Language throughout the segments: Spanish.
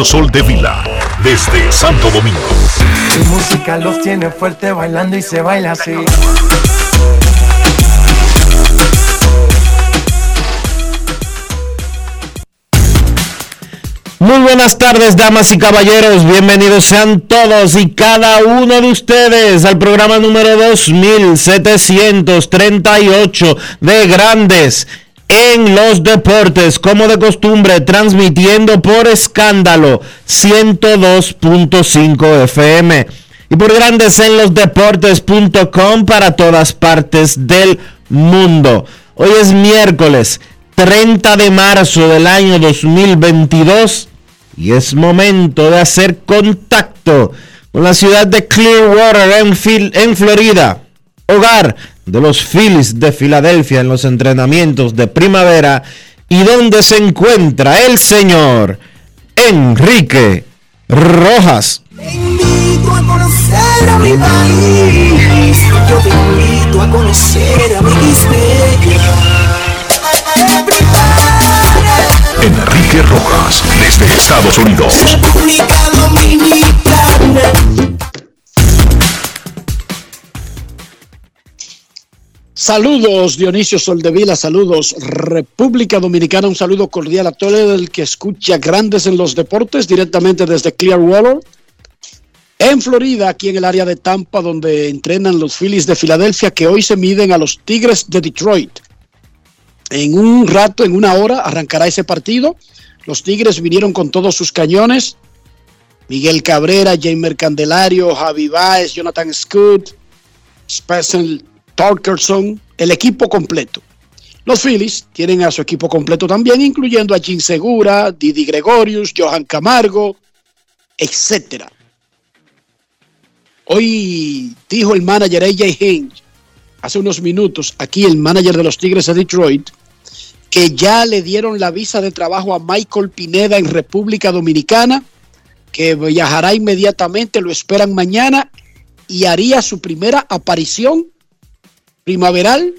Sol de Vila, desde Santo Domingo. Mi música los tiene fuerte bailando y se baila así. Muy buenas tardes, damas y caballeros. Bienvenidos sean todos y cada uno de ustedes al programa número 2738 de Grandes en los Deportes, como de costumbre, transmitiendo por escándalo 102.5 FM y por Grandes en los Deportes.com para todas partes del mundo. Hoy es miércoles 30 de marzo del año 2022 y es momento de hacer contacto con la ciudad de Clearwater en, en Florida, hogar de los Phillies de Filadelfia en los entrenamientos de primavera y donde se encuentra el señor Enrique Rojas. Te invito a conocer a mi país. Yo te invito a conocer a mi Enrique Rojas, desde Estados Unidos. República Dominicana. Saludos Dionisio Soldevila, saludos República Dominicana, un saludo cordial a todo el que escucha Grandes en los Deportes directamente desde Clearwater, en Florida, aquí en el área de Tampa, donde entrenan los Phillies de Filadelfia, que hoy se miden a los Tigres de Detroit. En un rato, en una hora, arrancará ese partido. Los Tigres vinieron con todos sus cañones. Miguel Cabrera, Jamer Candelario, Javi Baez, Jonathan Scott, Spencer Torkelson, el equipo completo. Los Phillies tienen a su equipo completo también, incluyendo a Jim Segura, Didi Gregorius, Johan Camargo, etcétera. Hoy dijo el manager AJ Hinch, hace unos minutos, aquí el manager de los Tigres de Detroit, que ya le dieron la visa de trabajo a Michael Pineda en República Dominicana, que viajará inmediatamente, lo esperan mañana y haría su primera aparición primaveral,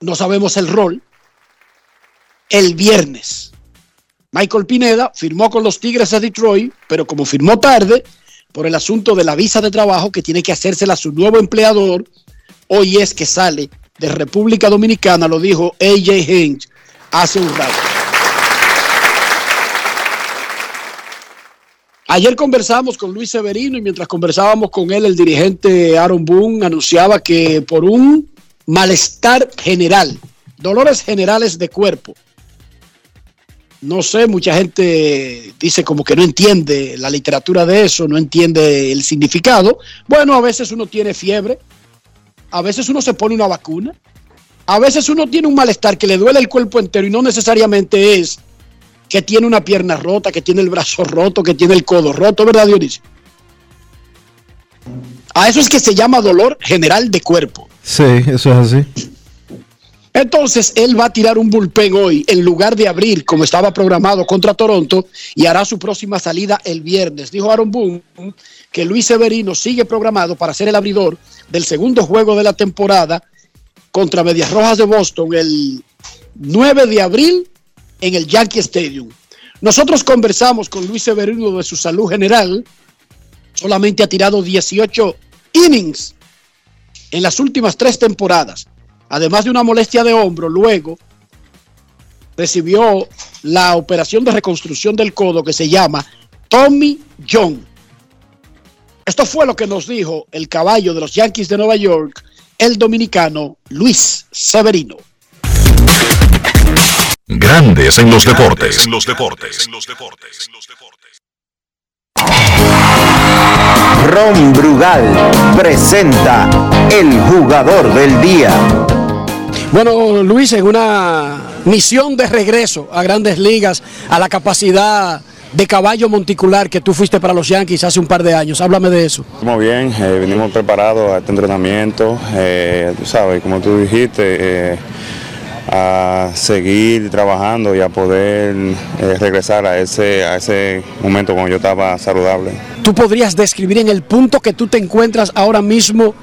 no sabemos el rol, el viernes. Michael Pineda firmó con los Tigres de Detroit, pero como firmó tarde, por el asunto de la visa de trabajo que tiene que hacérsela a su nuevo empleador, hoy es que sale de República Dominicana, lo dijo AJ Hinch hace un rato. Ayer conversamos con Luis Severino y mientras conversábamos con él, el dirigente Aaron Boone anunciaba que por un malestar general, dolores generales de cuerpo, no sé, mucha gente dice como que no entiende la literatura de eso, no entiende el significado. Bueno, a veces uno tiene fiebre, a veces uno se pone una vacuna, a veces uno tiene un malestar que le duele el cuerpo entero y no necesariamente es que tiene una pierna rota, que tiene el brazo roto, que tiene el codo roto, ¿verdad, Dionisio? A eso es que se llama dolor general de cuerpo. Sí, eso es así. Entonces, él va a tirar un bullpen hoy en lugar de abrir como estaba programado contra Toronto y hará su próxima salida el viernes. Dijo Aaron Boone que Luis Severino sigue programado para ser el abridor del segundo juego de la temporada contra Medias Rojas de Boston el 9 de abril en el Yankee Stadium. Nosotros conversamos con Luis Severino de su salud general. Solamente ha tirado 18 innings en las últimas tres temporadas, además de una molestia de hombro, luego recibió la operación de reconstrucción del codo que se llama Tommy John. Esto fue lo que nos dijo el caballo de los Yankees de Nueva York, el dominicano Luis Severino. Grandes en los deportes. En los deportes. En los deportes. Ron Brugal presenta el jugador del día. Bueno, Luis, en una misión de regreso a grandes ligas, a la capacidad de caballo monticular que tú fuiste para los Yankees hace un par de años. Háblame de eso. Estamos bien, eh, venimos preparados a este entrenamiento. Eh, tú sabes, como tú dijiste, eh, a seguir trabajando y a poder eh, regresar a ese, a ese momento cuando yo estaba saludable. ¿Tú podrías describir en el punto que tú te encuentras ahora mismo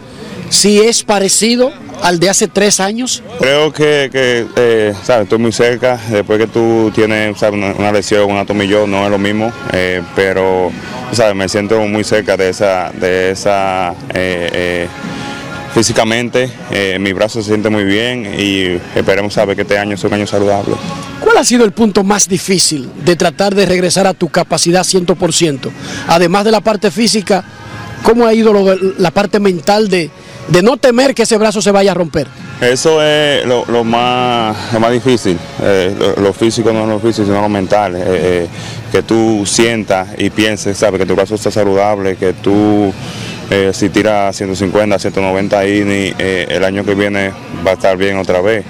si es parecido al de hace tres años? Creo que, que eh, ¿sabes? estoy muy cerca. Después que tú tienes ¿sabes? Una, lesión, una tomillón, no es lo mismo, eh, pero ¿sabes? me siento muy cerca de esa, de esa físicamente. eh, mi brazo se siente muy bien y esperemos saber que este año es un año saludable. ¿Cuál ha sido el punto más difícil de tratar de regresar a tu capacidad 100%? Además de la parte física, ¿cómo ha ido lo la parte mental de, de no temer que ese brazo se vaya a romper? Eso es lo, lo más, lo más difícil. Eh, lo, lo físico no es lo físico, sino lo mental. Eh, eh, que tú sientas y pienses, sabes, que tu brazo está saludable, que tú eh, si tiras 150, 190 innings, eh, el año que viene va a estar bien otra vez.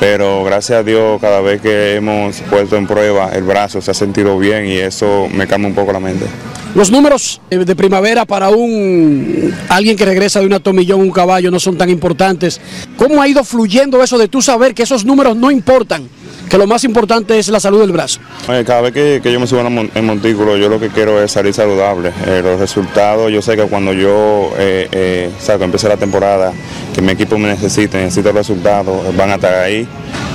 Pero gracias a Dios, cada vez que hemos puesto en prueba el brazo se ha sentido bien y eso me calma un poco la mente. Los números eh, de primavera para un alguien que regresa de una tomillón, un caballo, no son tan importantes. ¿Cómo ha ido fluyendo eso de tú saber que esos números no importan? Que lo más importante es la salud del brazo. Cada vez que, yo me subo en montículo, yo lo que quiero es salir saludable. Eh, los resultados, yo sé que cuando yo eh, eh, empiece la temporada, que mi equipo me necesite, necesita resultados, van a estar ahí.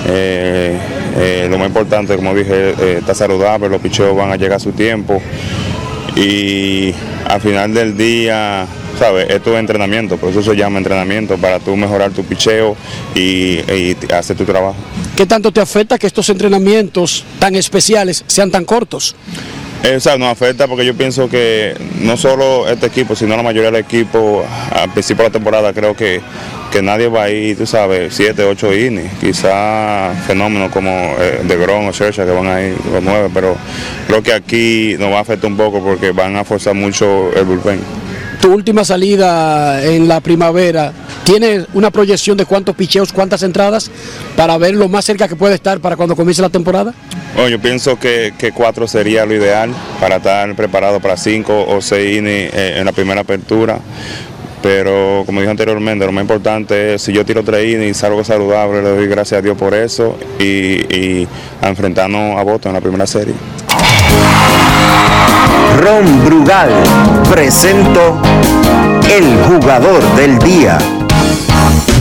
Eh, eh, lo más importante, como dije, está saludable, los picheos van a llegar a su tiempo. Y al final del día, ¿sabes? Esto es entrenamiento, por eso se llama entrenamiento, para tú mejorar tu picheo y, y hacer tu trabajo. ¿Qué tanto te afecta que estos entrenamientos tan especiales sean tan cortos? Eh, o sea, nos afecta porque yo pienso que no solo este equipo, sino la mayoría del equipo, al principio de la temporada, creo que, que nadie va a ir, tú sabes, 7, 8 innings. Quizá fenómenos como eh, De Gron o Scherzer que van a ir los 9, pero creo que aquí nos va a afectar un poco porque van a forzar mucho el bullpen. Tu última salida en la primavera, ¿tienes una proyección de cuántos picheos, cuántas entradas para ver lo más cerca que puede estar para cuando comience la temporada? Bueno, yo pienso que, cuatro sería lo ideal para estar preparado para cinco o seis innings eh, en la primera apertura. Pero como dije anteriormente, lo más importante es si yo tiro tres innings y salgo saludable, le doy gracias a Dios por eso y, enfrentarnos a Boston en la primera serie. Ron Brugal presento el jugador del día.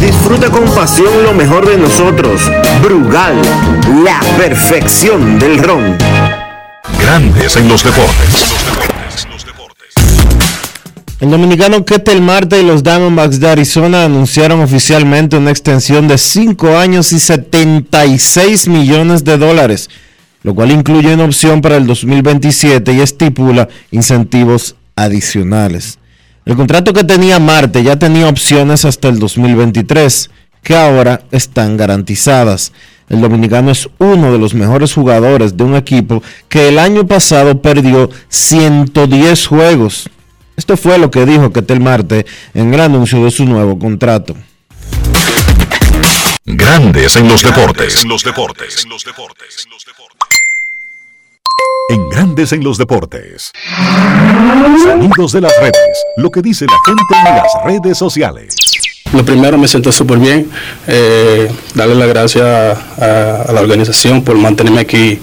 Disfruta con pasión lo mejor de nosotros. Brugal, la perfección del ron. Grandes en los deportes. El dominicano Ketel Marte y los Diamondbacks de Arizona anunciaron oficialmente una extensión de 5 años y 76 millones de dólares, lo cual incluye una opción para el 2027 y estipula incentivos adicionales. El contrato que tenía Marte ya tenía opciones hasta el 2023, que ahora están garantizadas. El dominicano es uno de los mejores jugadores de un equipo que el año pasado perdió 110 juegos. Esto fue lo que dijo Ketel Marte en el anuncio de su nuevo contrato. Grandes en los deportes. En los deportes. En los deportes. En Grandes en los deportes. Sonidos de las redes. Lo que dice la gente en las redes sociales. Lo primero me siento súper bien, eh, darle las gracias a, la organización por mantenerme aquí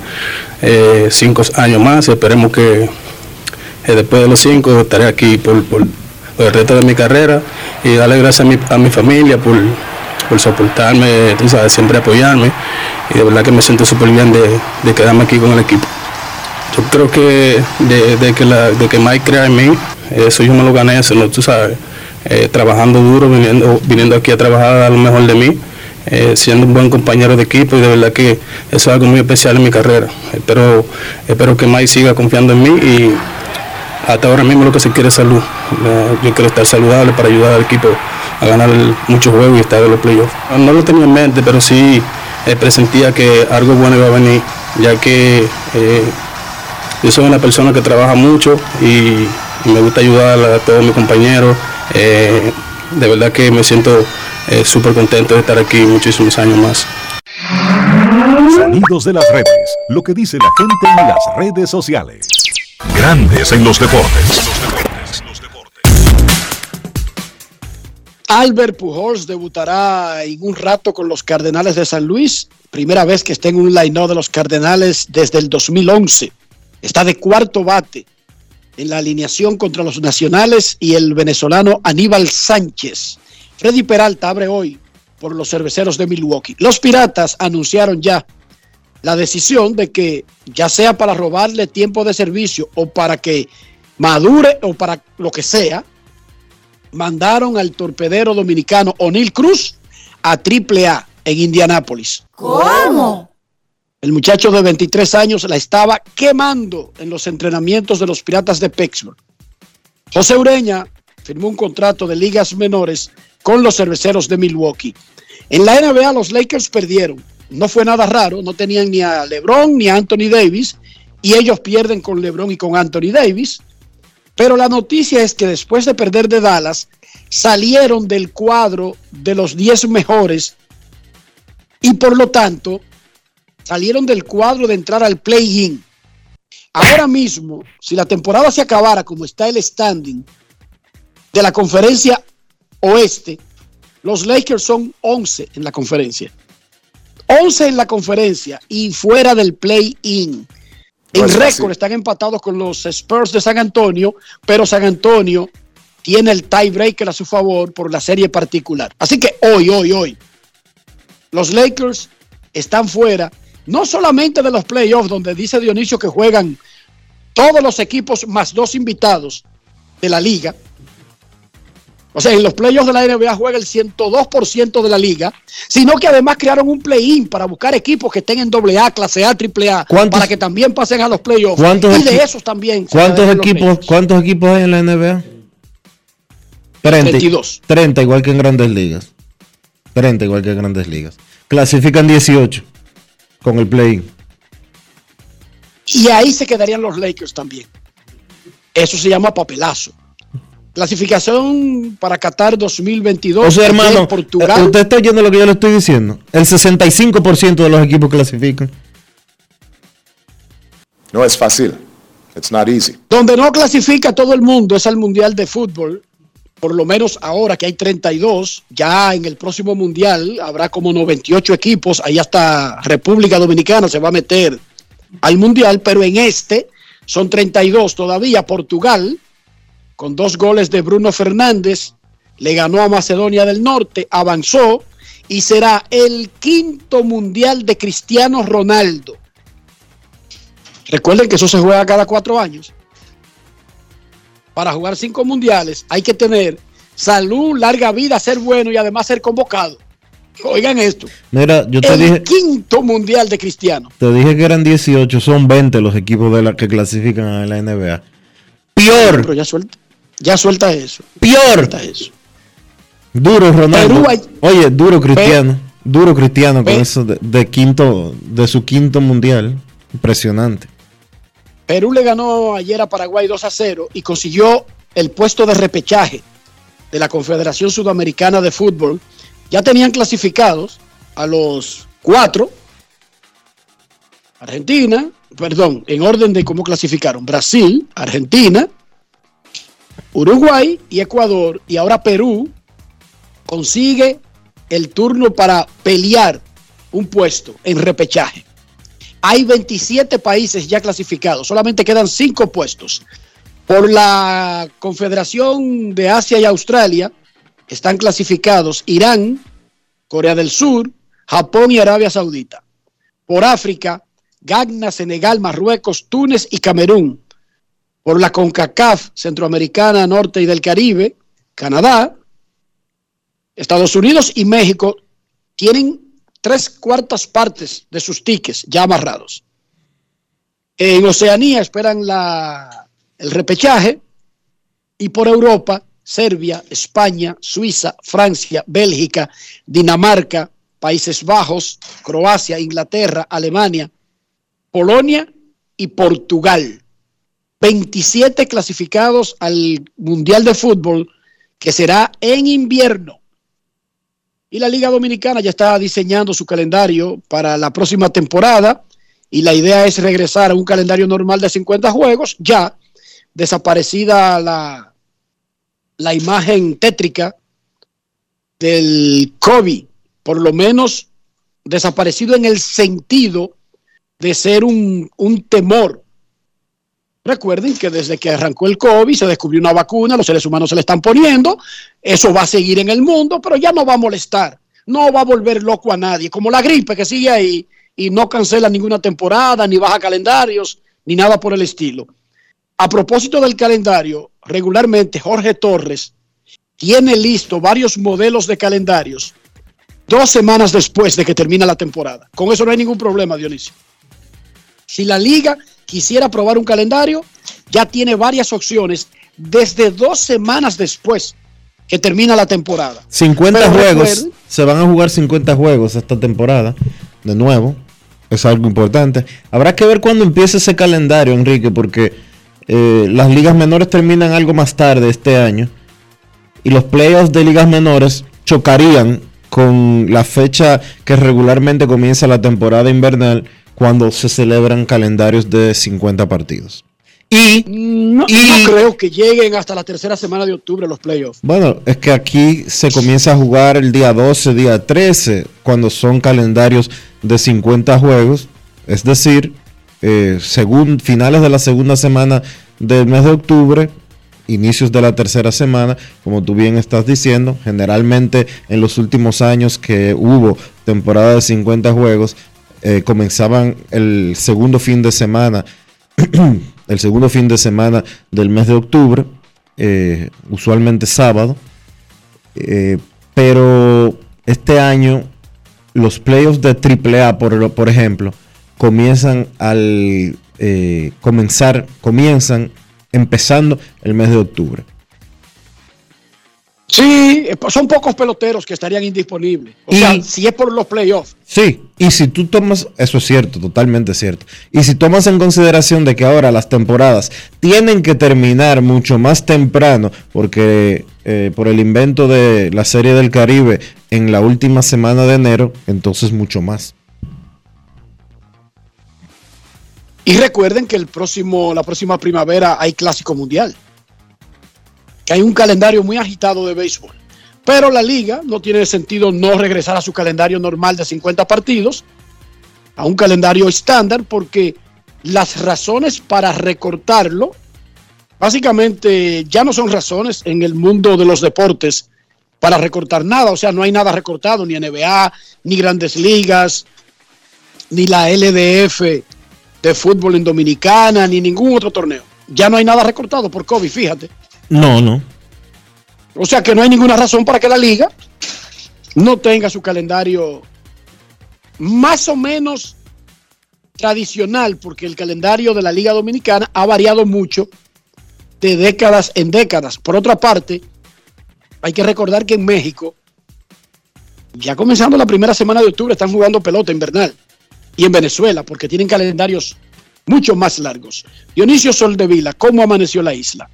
eh, cinco años más esperemos que eh, después de los cinco estaré aquí por, el resto de mi carrera y darle gracias a mi, a mi familia por, por soportarme, sabes, siempre apoyarme y de verdad que me siento súper bien de, de quedarme aquí con el equipo. Yo creo que de, que, de que Mike crea en mí, eso yo me lo gané, eso tú sabes, eh, trabajando duro, viniendo, viniendo aquí a trabajar a lo mejor de mí, eh, siendo un buen compañero de equipo y de verdad que eso es algo muy especial en mi carrera. Espero, espero que Mike siga confiando en mí y hasta ahora mismo lo que se quiere es salud. Eh, yo quiero estar saludable para ayudar al equipo a ganar muchos juegos y estar en los playoffs. No lo tenía en mente, pero sí presentía que algo bueno iba a venir, ya que yo soy una persona que trabaja mucho y, y me gusta ayudar a todos mis compañeros. Eh, de verdad que me siento eh, súper contento de estar aquí muchísimos años más. Sonidos de las redes. Lo que dice la gente en las redes sociales. Grandes en los deportes. Albert Pujols debutará en un rato con los Cardenales de San Luis. Primera vez que está en un line de los Cardenales desde el 2011. Está de cuarto bate en la alineación contra los nacionales y el venezolano Aníbal Sánchez. Freddy Peralta abre hoy por los cerveceros de Milwaukee. Los Piratas anunciaron ya la decisión de que ya sea para robarle tiempo de servicio o para que madure o para lo que sea, mandaron al torpedero dominicano O'Neill Cruz a AAA en Indianápolis. ¿Cómo? El muchacho de 23 años la estaba quemando en los entrenamientos de los Piratas de Pittsburgh. José Ureña firmó un contrato de ligas menores con los cerveceros de Milwaukee. En la NBA los Lakers perdieron. No fue nada raro, no tenían ni a LeBron ni a Anthony Davis y ellos pierden con LeBron y con Anthony Davis. Pero la noticia es que después de perder de Dallas, salieron del cuadro de los 10 mejores y por lo tanto salieron del cuadro de entrar al play-in. Ahora mismo, si la temporada se acabara como está el standing de la conferencia oeste, los Lakers son 11 en la conferencia. 11 en la conferencia y fuera del play-in. En récord están empatados con los Spurs de San Antonio, pero San Antonio tiene el tiebreaker a su favor por la serie particular. Así que hoy, hoy, hoy, los Lakers están fuera, no solamente de los playoffs, donde dice Dionisio que juegan todos los equipos más dos invitados de la liga. O sea, en los playoffs de la NBA juega el 102% de la liga, sino que además crearon un play-in para buscar equipos que estén en AA, clase A, triple A, ¿Cuántos- para que también pasen a los playoffs. ¿Cuántos y de esos también. ¿Cuántos equipos. ¿Cuántos equipos hay en la NBA? 30, 32. 30 igual que en grandes ligas. 30 igual que en grandes ligas. Clasifican 18 con el play. Y ahí se quedarían los Lakers también. Eso se llama papelazo. Clasificación para Qatar 2022. O sea, hermano, Portugal. eh, usted está oyendo lo que yo le estoy diciendo. El 65% de los equipos clasifican. No es fácil. It's not easy. Donde no clasifica todo el mundo es al Mundial de Fútbol. Por lo menos ahora que hay 32, ya en el próximo Mundial habrá como 98 equipos. Ahí hasta República Dominicana se va a meter al Mundial, pero en este son 32 todavía. Portugal, con dos goles de Bruno Fernández, le ganó a Macedonia del Norte, avanzó y será el quinto Mundial de Cristiano Ronaldo. Recuerden que eso se juega cada cuatro años. Para jugar cinco mundiales hay que tener salud, larga vida, ser bueno y además ser convocado. Oigan esto. Mira, yo te el dije, quinto mundial de Cristiano. te dije que eran 18, son 20 los equipos de la que clasifican a la NBA. Peor, Pero ya suelta, ya suelta eso. Suelta eso. Duro Ronaldo. Hay- Oye, duro Cristiano. Duro Cristiano con Pe- eso de, de quinto, de su quinto mundial. Impresionante. Perú le ganó ayer a Paraguay 2 a 0 y consiguió el puesto de repechaje de la Confederación Sudamericana de Fútbol. Ya tenían clasificados a los cuatro. Argentina, perdón, en orden de cómo clasificaron. Brasil, Argentina, Uruguay y Ecuador. Y ahora Perú consigue el turno para pelear un puesto en repechaje. Hay 27 países ya clasificados, solamente quedan 5 puestos. Por la Confederación de Asia y Australia están clasificados Irán, Corea del Sur, Japón y Arabia Saudita. Por África, Ghana, Senegal, Marruecos, Túnez y Camerún. Por la CONCACAF, Centroamericana, Norte y del Caribe, Canadá, Estados Unidos y México tienen tres cuartas partes de sus tickets ya amarrados. En Oceanía esperan la, el repechaje y por Europa, Serbia, España, Suiza, Francia, Bélgica, Dinamarca, Países Bajos, Croacia, Inglaterra, Alemania, Polonia y Portugal. 27 clasificados al Mundial de Fútbol que será en invierno. Y la Liga Dominicana ya está diseñando su calendario para la próxima temporada y la idea es regresar a un calendario normal de 50 juegos, ya desaparecida la, la imagen tétrica del COVID, por lo menos desaparecido en el sentido de ser un, un temor. Recuerden que desde que arrancó el COVID se descubrió una vacuna, los seres humanos se le están poniendo, eso va a seguir en el mundo, pero ya no va a molestar, no va a volver loco a nadie, como la gripe que sigue ahí y no cancela ninguna temporada, ni baja calendarios, ni nada por el estilo. A propósito del calendario, regularmente Jorge Torres tiene listo varios modelos de calendarios dos semanas después de que termina la temporada. Con eso no hay ningún problema, Dionisio. Si la liga quisiera probar un calendario, ya tiene varias opciones desde dos semanas después que termina la temporada. 50 Pero juegos. recuerden- Se van a jugar 50 juegos esta temporada. De nuevo. Es algo importante. Habrá que ver cuándo empiece ese calendario, Enrique, porque eh, las ligas menores terminan algo más tarde este año. Y los playoffs de ligas menores chocarían con la fecha que regularmente comienza la temporada invernal cuando se celebran calendarios de 50 partidos. Y No, Y- no creo que lleguen hasta la tercera semana de octubre los playoffs. Bueno, es que aquí se comienza a jugar el día 12, día 13, cuando son calendarios de 50 juegos, es decir, eh, según finales de la segunda semana del mes de octubre, inicios de la tercera semana, como tú bien estás diciendo, generalmente en los últimos años que hubo temporada de 50 juegos, eh, comenzaban el segundo fin de semana, el segundo fin de semana del mes de octubre, eh, usualmente sábado, eh, pero este año los playoffs de AAA, por, por ejemplo, comienzan al comenzar, comienzan empezando el mes de octubre. Sí, son pocos peloteros que estarían indisponibles. O Y- sea, si es por los playoffs. Sí, y si tú tomas, eso es cierto, totalmente cierto. Y si tomas en consideración de que ahora las temporadas tienen que terminar mucho más temprano, porque eh, por el invento de la Serie del Caribe en la última semana de enero, entonces mucho más. Y recuerden que el próximo, la próxima primavera hay clásico mundial. Que hay un calendario muy agitado de béisbol. Pero la liga no tiene sentido no regresar a su calendario normal de 50 partidos, a un calendario estándar, porque las razones para recortarlo, básicamente ya no son razones en el mundo de los deportes para recortar nada. O sea, no hay nada recortado, ni NBA, ni grandes ligas, ni la LDF de fútbol en Dominicana, ni ningún otro torneo. Ya no hay nada recortado por COVID, fíjate. No, no. O sea que no hay ninguna razón para que la liga no tenga su calendario más o menos tradicional, porque el calendario de la Liga Dominicana ha variado mucho de décadas en décadas. Por otra parte, hay que recordar que en México, ya comenzando la primera semana de octubre, están jugando pelota invernal. Y en Venezuela, porque tienen calendarios mucho más largos. Dionisio Soldevila, ¿cómo amaneció la isla?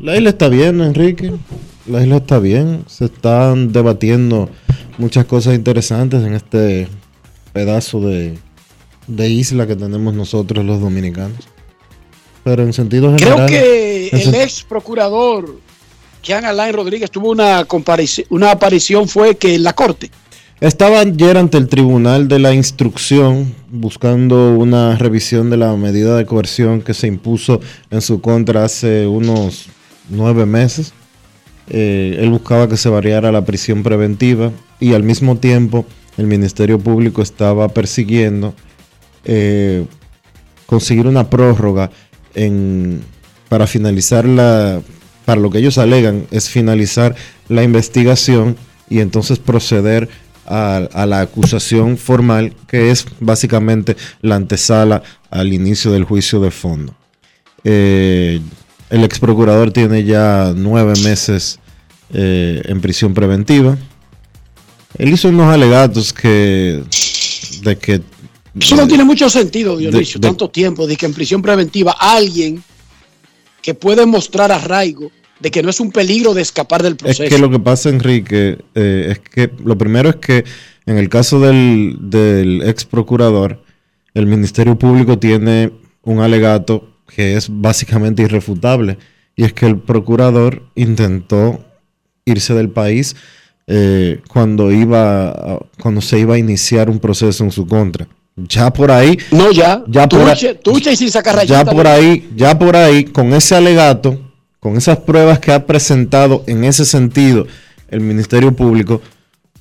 La isla está bien, Enrique. La isla está bien. Se están debatiendo muchas cosas interesantes en este pedazo de, de isla que tenemos nosotros los dominicanos. Pero en sentido Creo general... que en el ex procurador Jean Alain Rodríguez tuvo una, una aparición, fue que en la corte. Estaba ayer ante el Tribunal de la Instrucción buscando una revisión de la medida de coerción que se impuso en su contra hace unos nueve meses. Eh, él buscaba que se variara la prisión preventiva y al mismo tiempo el Ministerio Público estaba persiguiendo eh, conseguir una prórroga para finalizar la, para lo que ellos alegan es finalizar la investigación y entonces proceder a, a la acusación formal, que es básicamente la antesala al inicio del juicio de fondo. Eh, el ex procurador tiene ya nueve meses eh, en prisión preventiva. Él hizo unos alegatos que de que Eso no tiene mucho sentido, Dionisio, de- tanto tiempo de que en prisión preventiva alguien que puede mostrar arraigo de que no es un peligro de escapar del Es proceso. que lo que pasa, Enrique, eh, es que lo primero es que en el caso del, del ex procurador, el Ministerio Público tiene un alegato que es básicamente irrefutable, y es que el procurador intentó irse del país eh, cuando iba a- cuando se iba a iniciar un proceso en su contra. Ya por ahí, No, ya. ya por ahí- tuche, tuche y sin sacar ya por ahí, ya por ahí, con ese alegato, con esas pruebas que ha presentado en ese sentido el Ministerio Público,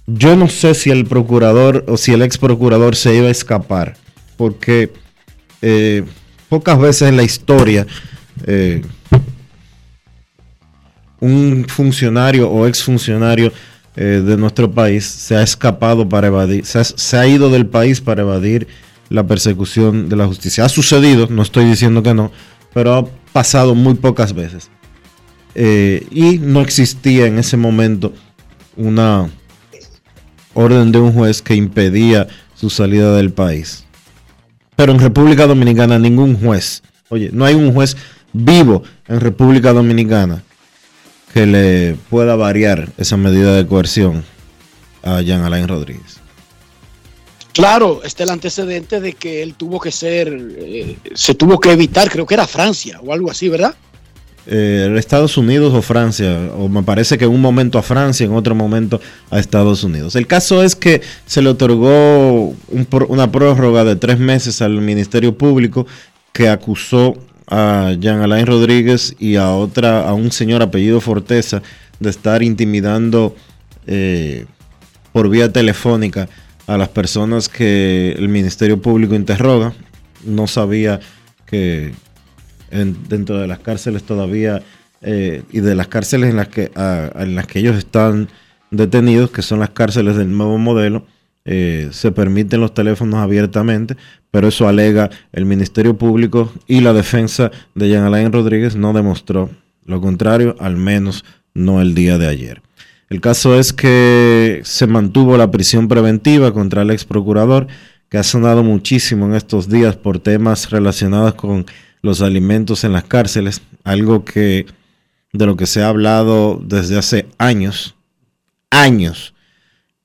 yo no sé si el procurador o si el ex procurador se iba a escapar, porque eh, pocas veces en la historia eh, un funcionario o ex funcionario eh, de nuestro país se ha escapado para evadir, se ha, se ha ido del país para evadir la persecución de la justicia. Ha sucedido, no estoy diciendo que no, pero ha pasado muy pocas veces. Eh, y no existía en ese momento una orden de un juez que impedía su salida del país. Pero en República Dominicana ningún juez, oye, no hay un juez vivo en República Dominicana que le pueda variar esa medida de coerción a Jean Alain Rodríguez. Claro, está el antecedente de que él tuvo que ser, eh, se tuvo que evitar, creo que era Francia o algo así, ¿verdad? Eh, Estados Unidos o Francia, o me parece que en un momento a Francia, en otro momento a Estados Unidos. El caso es que se le otorgó una prórroga de tres meses al Ministerio Público que acusó a Jean Alain Rodríguez y a otra, a un señor apellido Forteza de estar intimidando eh, por vía telefónica a las personas que el Ministerio Público interroga. No sabía que en- dentro de las cárceles todavía eh, y de las cárceles en las que en las que ellos están detenidos, que son las cárceles del nuevo modelo, eh, se permiten los teléfonos abiertamente, pero eso alega el Ministerio Público y la defensa de Jean Alain Rodríguez no demostró lo contrario, al menos no el día de ayer. El caso es que se mantuvo la prisión preventiva contra el ex procurador, que ha sonado muchísimo en estos días por temas relacionados con los alimentos en las cárceles, algo que de lo que se ha hablado desde hace años, años,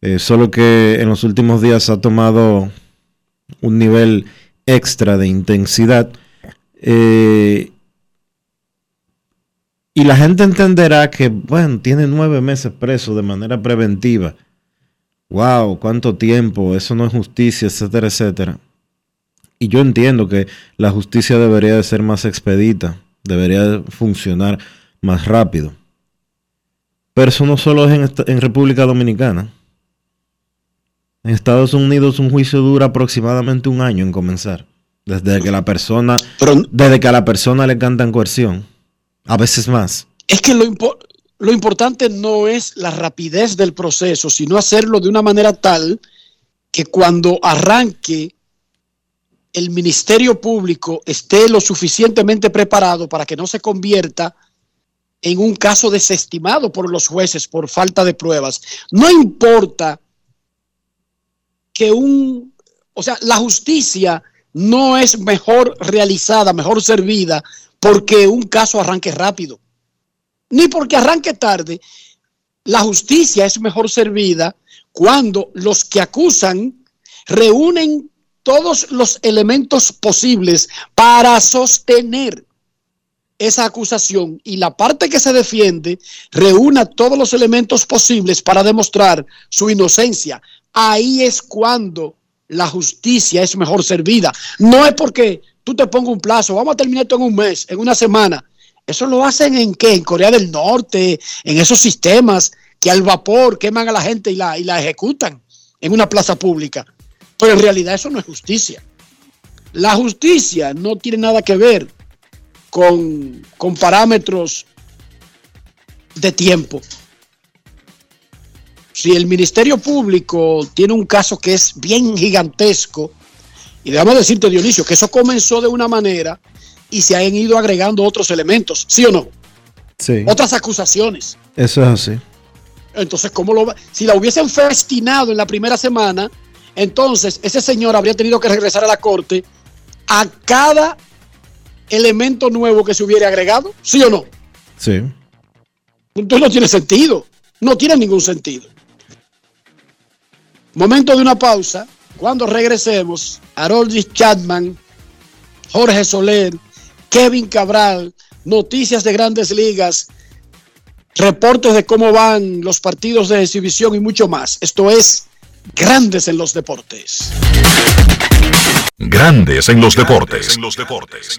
Eh, solo que en los últimos días ha tomado un nivel extra de intensidad. Eh, y la gente entenderá que, bueno, tiene nueve meses preso de manera preventiva. Wow, cuánto tiempo, eso no es justicia, etcétera, etcétera. Y yo entiendo que la justicia debería de ser más expedita, debería de funcionar más rápido. Pero eso no solo es en, República Dominicana. En Estados Unidos un juicio dura aproximadamente un año en comenzar. Desde que la persona, desde que a la persona le cantan coerción. A veces más. Es que lo, impo- lo importante no es la rapidez del proceso, sino hacerlo de una manera tal que cuando arranque el Ministerio Público esté lo suficientemente preparado para que no se convierta en un caso desestimado por los jueces por falta de pruebas. No importa que un, o sea, la justicia no es mejor realizada, mejor servida porque un caso arranque rápido, ni porque arranque tarde. La justicia es mejor servida cuando los que acusan reúnen todos los elementos posibles para sostener esa acusación y la parte que se defiende reúna todos los elementos posibles para demostrar su inocencia. Ahí es cuando la justicia es mejor servida. No es porque tú te pongas un plazo, vamos a terminar esto en un mes, en una semana. Eso lo hacen en qué? En Corea del Norte, en esos sistemas que al vapor queman a la gente y la, y la ejecutan en una plaza pública. Pero en realidad eso no es justicia. La justicia no tiene nada que ver con, con parámetros de tiempo. Si el Ministerio Público tiene un caso que es bien gigantesco, y déjame decirte, Dionisio, que eso comenzó de una manera y se han ido agregando otros elementos, ¿sí o no? Sí. Otras acusaciones. Eso es así. Entonces, ¿cómo lo va? Si la hubiesen festinado en la primera semana, entonces ese señor habría tenido que regresar a la corte a cada elemento nuevo que se hubiera agregado, ¿sí o no? Sí. Entonces no tiene sentido. No tiene ningún sentido. Momento de una pausa. Cuando regresemos, Haroldis Chapman, Jorge Soler, Kevin Cabral, noticias de grandes ligas, reportes de cómo van los partidos de exhibición y mucho más. Esto es Grandes en los Deportes. Grandes en los deportes. En los deportes.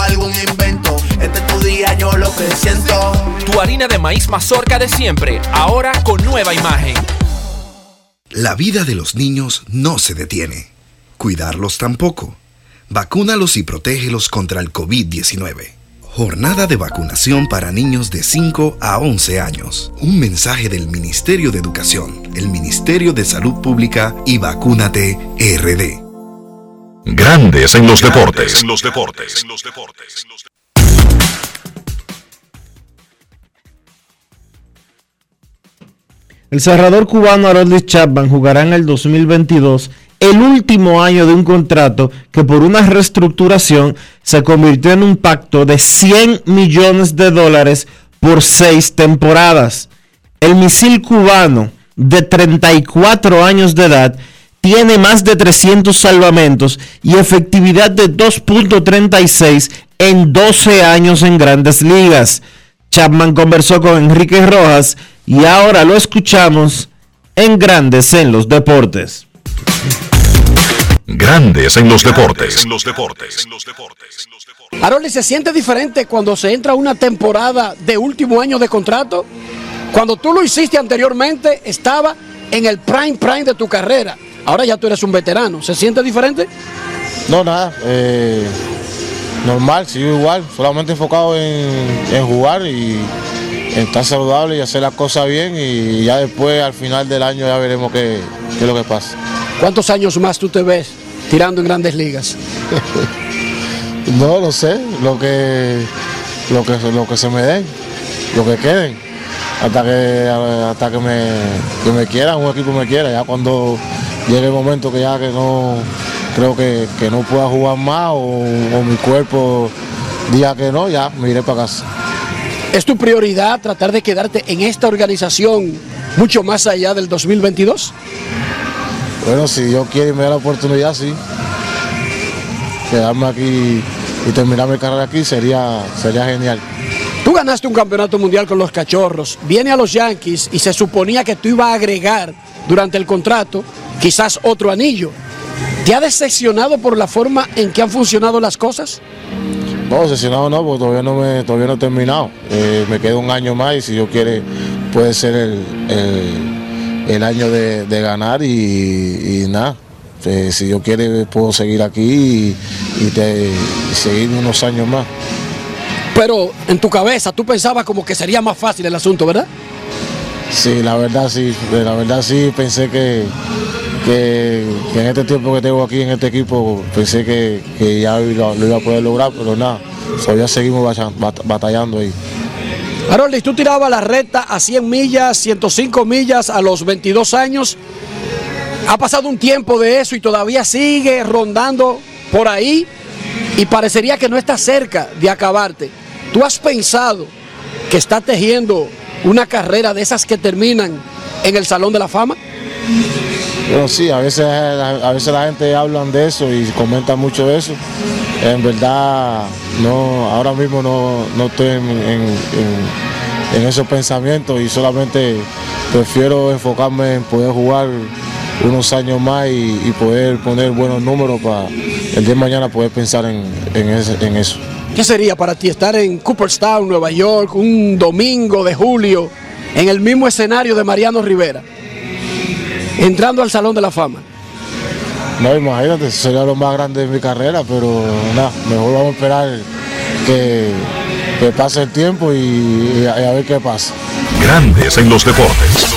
algún invento. Este es tu día, yo lo que siento. Tu harina de maíz mazorca de siempre, ahora con nueva imagen. La vida de los niños no se detiene. Cuidarlos tampoco. Vacúnalos y protégelos contra el COVID-19. Jornada de vacunación para niños de 5 a 11 años. Un mensaje del Ministerio de Educación, el Ministerio de Salud Pública y Vacúnate RD. Grandes en los deportes. En los deportes. El cerrador cubano Haroldis Chapman jugará en el 2022 el último año de un contrato que por una reestructuración se convirtió en un pacto de 100 millones de dólares por seis temporadas. El misil cubano de 34 años de edad tiene más de 300 salvamentos y efectividad de 2.36 en 12 años en grandes ligas. Chapman conversó con Enrique Rojas y ahora lo escuchamos en Grandes en los Deportes. Grandes en los deportes. Harold, ¿se siente diferente cuando se entra a una temporada de último año de contrato? Cuando tú lo hiciste anteriormente, estaba en el prime prime de tu carrera. Ahora ya tú eres un veterano. ¿Se siente diferente? No, nada. eh, normal, sigo igual. Solamente enfocado en, en jugar y en estar saludable y hacer las cosas bien. Y ya después, al final del año, ya veremos qué, qué es lo que pasa. ¿Cuántos años más tú te ves tirando en grandes ligas? No lo sé, lo que, lo que, lo que se me den, lo que queden, hasta que, hasta que me, que me quieran, un equipo me quiera, ya cuando llegue el momento que ya que no, creo que, que no pueda jugar más o, o mi cuerpo diga que no, ya me iré para casa. ¿Es tu prioridad tratar de quedarte en esta organización mucho más allá del 2022? Bueno, si Dios quiere y me da la oportunidad, sí. Quedarme aquí y terminar mi carrera aquí sería, sería genial. Tú ganaste un campeonato mundial con los cachorros, viene a los Yankees y se suponía que tú ibas a agregar durante el contrato quizás otro anillo. ¿Te ha decepcionado por la forma en que han funcionado las cosas? No, obsesionado no, porque todavía no, me, todavía no he terminado. Eh, me queda un año más y si Dios quiere puede ser el, el- el año de, de ganar y, y nada. Eh, si Dios quiere puedo seguir aquí y, y te- y seguir unos años más. Pero en tu cabeza tú pensabas como que sería más fácil el asunto, ¿verdad? Sí, la verdad sí, la verdad sí pensé que, que, en este tiempo que tengo aquí en este equipo pensé que, ya lo, iba a poder lograr, pero nada, todavía seguimos bata- bat- batallando ahí. Harold, tú tirabas la recta a 100 millas, 105 millas a los 22 años. Ha pasado un tiempo de eso y todavía sigue rondando por ahí y parecería que no está cerca de acabarte. ¿Tú has pensado que está tejiendo una carrera de esas que terminan en el Salón de la Fama? Bueno, sí, a veces, a veces la gente habla de eso y comenta mucho de eso, en verdad no, ahora mismo no, no estoy en, en- en- esos pensamientos y solamente prefiero enfocarme en poder jugar unos años más y, poder poner buenos números para el día de mañana poder pensar en eso. ¿Qué sería para ti estar en Cooperstown, Nueva York, un domingo de julio, en el mismo escenario de Mariano Rivera, entrando al Salón de la Fama? No, imagínate, sería lo más grande de mi carrera, pero nada, mejor vamos a esperar que, que pase el tiempo y, y a, y a ver qué pasa. Grandes en los deportes.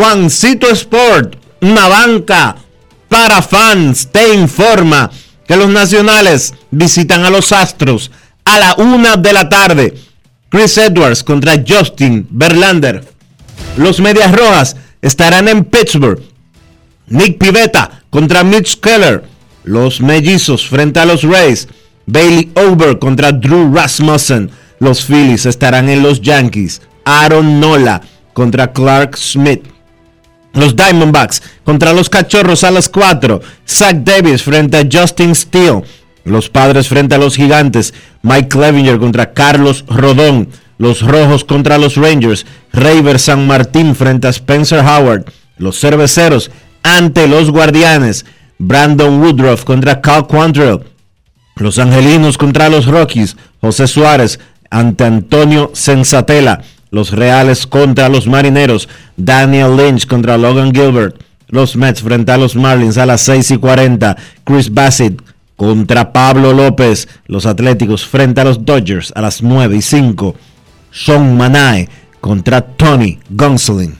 Juancito Sport, una banca para fans, te informa que los nacionales visitan a los Astros a la una de la tarde. Chris Edwards contra Justin Verlander. Los Medias Rojas estarán en Pittsburgh. Nick Pivetta contra Mitch Keller. Los Mellizos frente a los Rays. Bailey Over contra Drew Rasmussen. Los Phillies estarán en los Yankees. Aaron Nola contra Clark Smith. Los Diamondbacks contra los Cachorros a las 4. Zach Davis frente a Justin Steele. Los Padres frente a los Gigantes. Mike Clevinger contra Carlos Rodón. Los Rojos contra los Rangers. Raver San Martín frente a Spencer Howard. Los Cerveceros ante los Guardianes. Brandon Woodruff contra Cal Quantrill. Los Angelinos contra los Rockies. José Suárez ante Antonio Sensatela. Los Reales contra los Marineros. Daniel Lynch contra Logan Gilbert. Los Mets frente a los Marlins a las 6 y 40. Chris Bassett contra Pablo López. Los Atléticos frente a los Dodgers a las 9 y 5. Sean Manae contra Tony Gonsolin.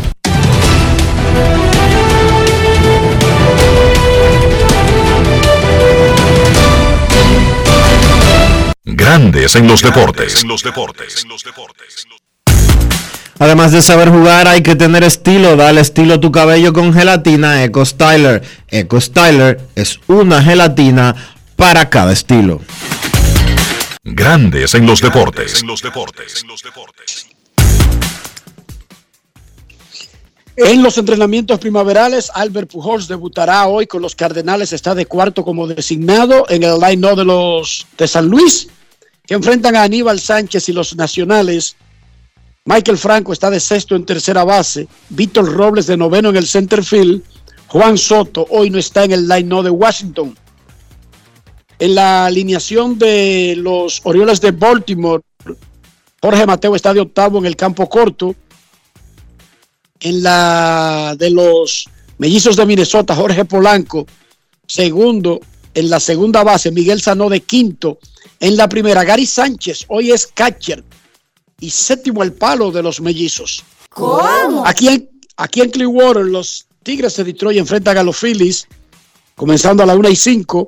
Grandes en los deportes. Además de saber jugar, hay que tener estilo. Dale estilo a tu cabello con gelatina Eco Styler. Eco Styler es una gelatina para cada estilo. Grandes en los deportes. En los entrenamientos primaverales, Albert Pujols debutará hoy con los Cardenales. Está de cuarto como designado en el line de los de San Luis, enfrentan a Aníbal Sánchez y los Nacionales. Michael Franco está de sexto en tercera base. Víctor Robles de noveno en el center field. Juan Soto hoy no está en el line de Washington. En la alineación de los Orioles de Baltimore, Jorge Mateo está de octavo en el campo corto. En la de los Mellizos de Minnesota, Jorge Polanco, segundo en la segunda base, Miguel Sanó de quinto. En la primera, Gary Sánchez, hoy es catcher y séptimo el palo de los Mellizos. ¿Cómo? Aquí en, aquí en Clearwater, los Tigres de Detroit enfrentan a los Phillies, comenzando a la 1 y 5.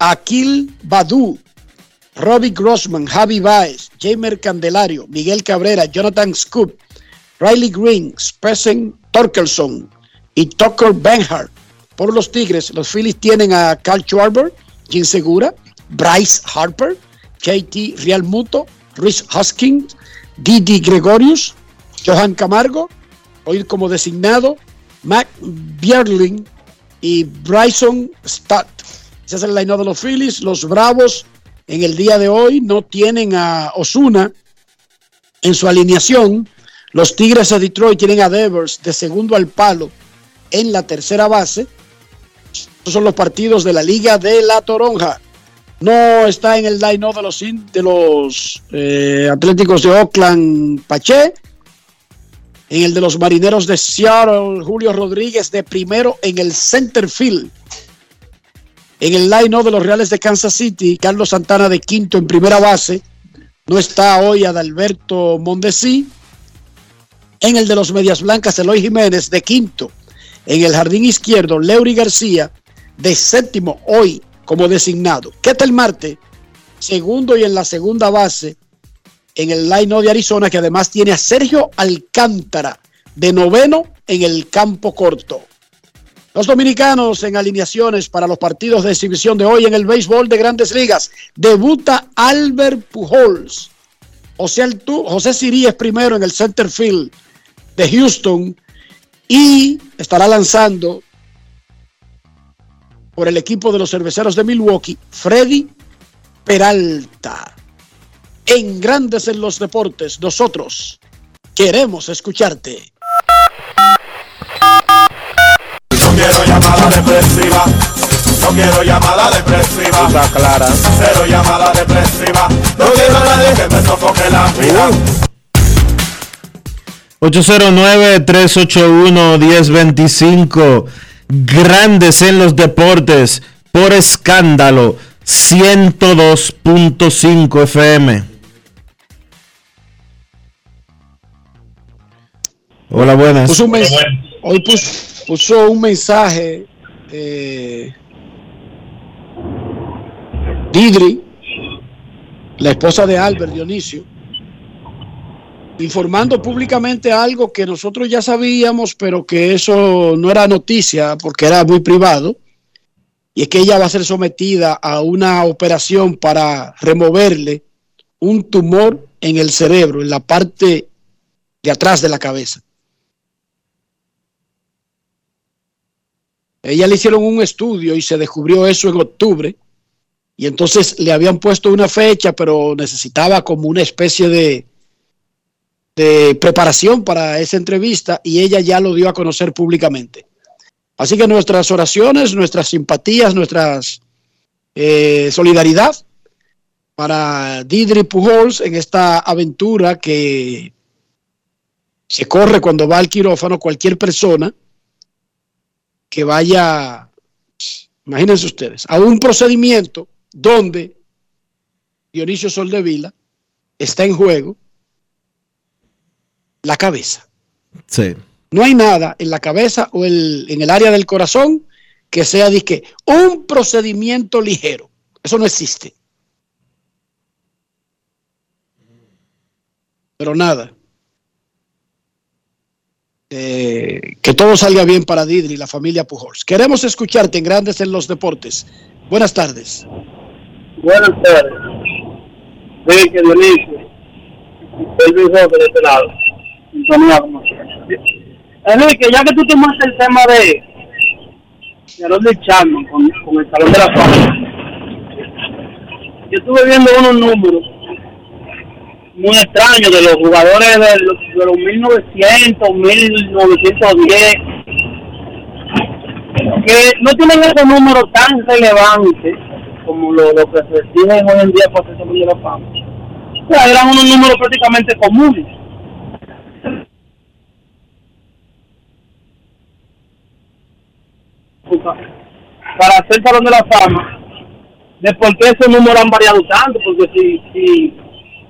Akil Badu, Robbie Grossman, Javi Baez, Jamer Candelario, Miguel Cabrera, Jonathan Scoop, Riley Green, Spressen Torkelson y Tucker Benhart. Por los Tigres, los Phillies tienen a Carl Schwarber, Jim Segura, Bryce Harper, JT Realmuto, Rhys Hoskins, Didi Gregorius, Johan Camargo, hoy como designado, Mac Bierling y Bryson Stott. Ese es el line de los Phillies. Los Bravos en el día de hoy no tienen a Osuna en su alineación. Los Tigres de Detroit tienen a Devers de segundo al palo en la tercera base. Estos son los partidos de la Liga de la Toronja. No está en el line de los, de los eh, Atléticos de Oakland, Pache. En el de los Marineros de Seattle, Julio Rodríguez de primero en el center field. En el line de los Reales de Kansas City, Carlos Santana de quinto en primera base. No está hoy Adalberto Mondesi. En el de los Medias Blancas, Eloy Jiménez de quinto. En el jardín izquierdo, Leury García de séptimo hoy como designado. Ketel Marte, segundo y en la segunda base en el line de Arizona, que además tiene a Sergio Alcántara de noveno en el campo corto. Los dominicanos en alineaciones para los partidos de exhibición de hoy en el béisbol de grandes ligas. Debuta Albert Pujols. José, Altu- José Siri es primero en el center field de Houston y estará lanzando por el equipo de los cerveceros de Milwaukee, Freddy Peralta. En Grandes en los Deportes, nosotros queremos escucharte. No quiero llamada depresiva. No quiero llamada depresiva. Está clara. Cero llamada depresiva. No quiero a nadie que me sofoque la vida. 809-381-1025. Grandes en los deportes. Por escándalo. 102.5 FM. Hola, buenas. Puso un mens- hoy pus- puso un mensaje eh, Didri, la esposa de Albert Dionisio, informando públicamente algo que nosotros ya sabíamos, pero que eso no era noticia porque era muy privado, y es que ella va a ser sometida a una operación para removerle un tumor en el cerebro, en la parte de atrás de la cabeza. Ella le hicieron un estudio y se descubrió eso en octubre. Y entonces le habían puesto una fecha, pero necesitaba como una especie de, de preparación para esa entrevista y ella ya lo dio a conocer públicamente. Así que nuestras oraciones, nuestras simpatías, nuestras eh, solidaridad para Didri Pujols en esta aventura que se corre cuando va al quirófano cualquier persona que vaya, imagínense ustedes, a un procedimiento donde Dionisio Soldevila está en juego la cabeza. Sí. No hay nada en la cabeza o el- en el área del corazón que sea disque un procedimiento ligero. Eso no existe. Pero nada. Eh, que todo salga bien para Didri y la familia Pujols. Queremos escucharte en Grandes en los Deportes. Buenas tardes. Buenas tardes. Enrique Dionisio. El Luis de este lado. Sintonía como siempre. Enrique, ya que tú tomaste el tema de, de Chapman con, el Salón de la Fama, yo estuve viendo unos números muy extraños de los jugadores de los, de los 1900, 1910, que no tienen esos números tan relevantes como lo, que se exigen hoy en día para ser Salón de la Fama. O eran unos números prácticamente comunes. Para hacer Salón de la Fama, de por qué esos números han variado tanto, porque si, si